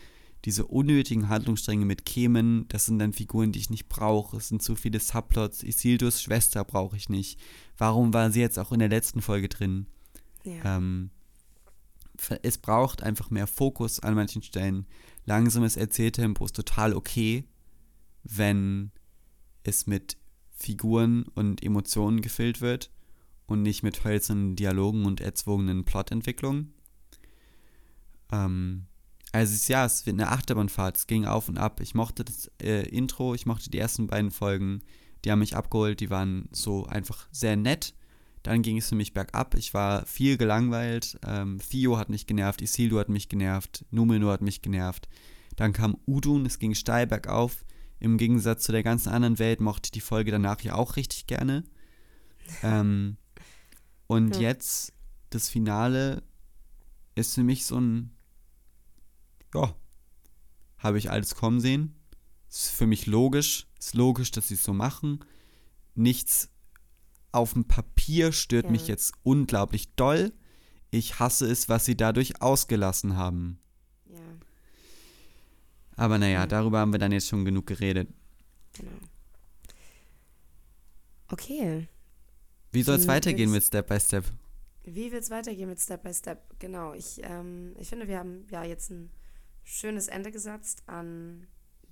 Diese unnötigen Handlungsstränge mit Kemen, das sind dann Figuren, die ich nicht brauche. Es sind zu viele Subplots. Isildurs Schwester brauche ich nicht. Warum war sie jetzt auch in der letzten Folge drin? Ja. Ähm, es braucht einfach mehr Fokus an manchen Stellen. Langsames Erzähltempo ist total okay, wenn es mit Figuren und Emotionen gefüllt wird und nicht mit hölzernen Dialogen und erzwungenen Plotentwicklungen. Ähm, also es, ja, es wird eine Achterbahnfahrt, es ging auf und ab. Ich mochte das äh, Intro, ich mochte die ersten beiden Folgen, die haben mich abgeholt, die waren so einfach sehr nett. Dann ging es für mich bergab. Ich war viel gelangweilt. Ähm, Theo hat mich genervt, Isildur hat mich genervt, Numenor hat mich genervt. Dann kam Udun, es ging steil bergauf. Im Gegensatz zu der ganzen anderen Welt mochte ich die Folge danach ja auch richtig gerne. Ähm, und Ja. jetzt das Finale ist für mich so ein, ja, habe ich alles kommen sehen. Ist für mich logisch. Ist logisch, dass sie es so machen. Nichts auf dem Papier stört Ja. mich jetzt unglaublich doll. Ich hasse es, was sie dadurch ausgelassen haben. ja, Aber naja, Mhm. darüber haben wir dann jetzt schon genug geredet. genau. Okay. Wie soll es Dann weitergehen mit Step by Step? Wie wird es weitergehen mit Step by Step? Genau, ich, ähm, ich finde, wir haben ja jetzt ein schönes Ende gesetzt an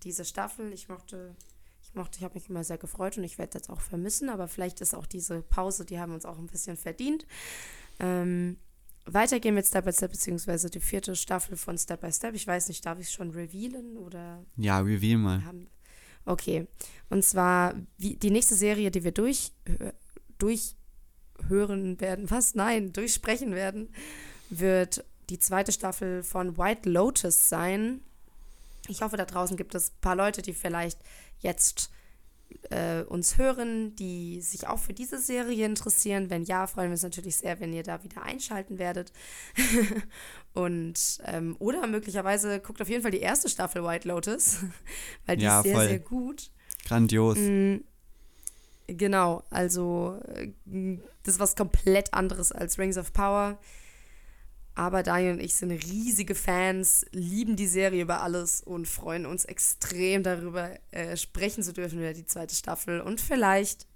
diese Staffel. Ich mochte, ich mochte, ich habe mich immer sehr gefreut und ich werde das auch vermissen, aber vielleicht ist auch diese Pause, die haben uns auch ein bisschen verdient. Ähm, weitergehen mit Step by Step, beziehungsweise die vierte Staffel von Step by Step. Ich weiß nicht, darf ich es schon revealen oder Ja, reveal mal. haben. Okay. Und zwar wie, die nächste Serie, die wir durch, durchhören werden, was? Nein, durchsprechen werden, wird die zweite Staffel von White Lotus sein. Ich hoffe, da draußen gibt es ein paar Leute, die vielleicht jetzt äh, uns hören, die sich auch für diese Serie interessieren. Wenn ja, freuen wir uns natürlich sehr, wenn ihr da wieder einschalten werdet. Und ähm, oder möglicherweise guckt auf jeden Fall die erste Staffel White Lotus, weil die Ja, ist sehr, voll. sehr gut. Grandios. Mm, Genau, also äh, das ist was komplett anderes als Rings of Power. Aber Daniel und ich sind riesige Fans, lieben die Serie über alles und freuen uns extrem darüber, äh, sprechen zu dürfen über die zweite Staffel. Und vielleicht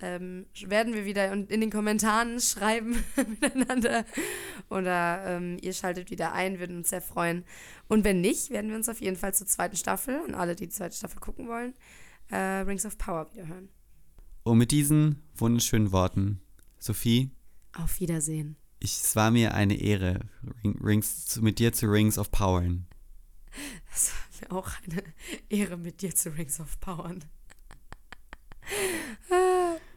ähm, werden wir wieder in in den Kommentaren schreiben miteinander. Oder ähm, ihr schaltet wieder ein, würden uns sehr freuen. Und wenn nicht, werden wir uns auf jeden Fall zur zweiten Staffel und alle, die die zweite Staffel gucken wollen, äh, Rings of Power wieder hören. Und mit diesen wunderschönen Worten, Sophie, Auf Wiedersehen. Ich, es war mir eine Ehre, Ring- Rings, mit dir zu Rings of Powern. Es war mir auch eine Ehre, mit dir zu Rings of Power.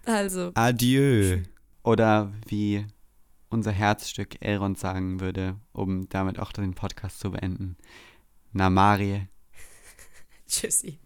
also, Adieu. Oder wie unser Herzstück Elrond sagen würde, um damit auch den Podcast zu beenden. Namarie. tschüssi.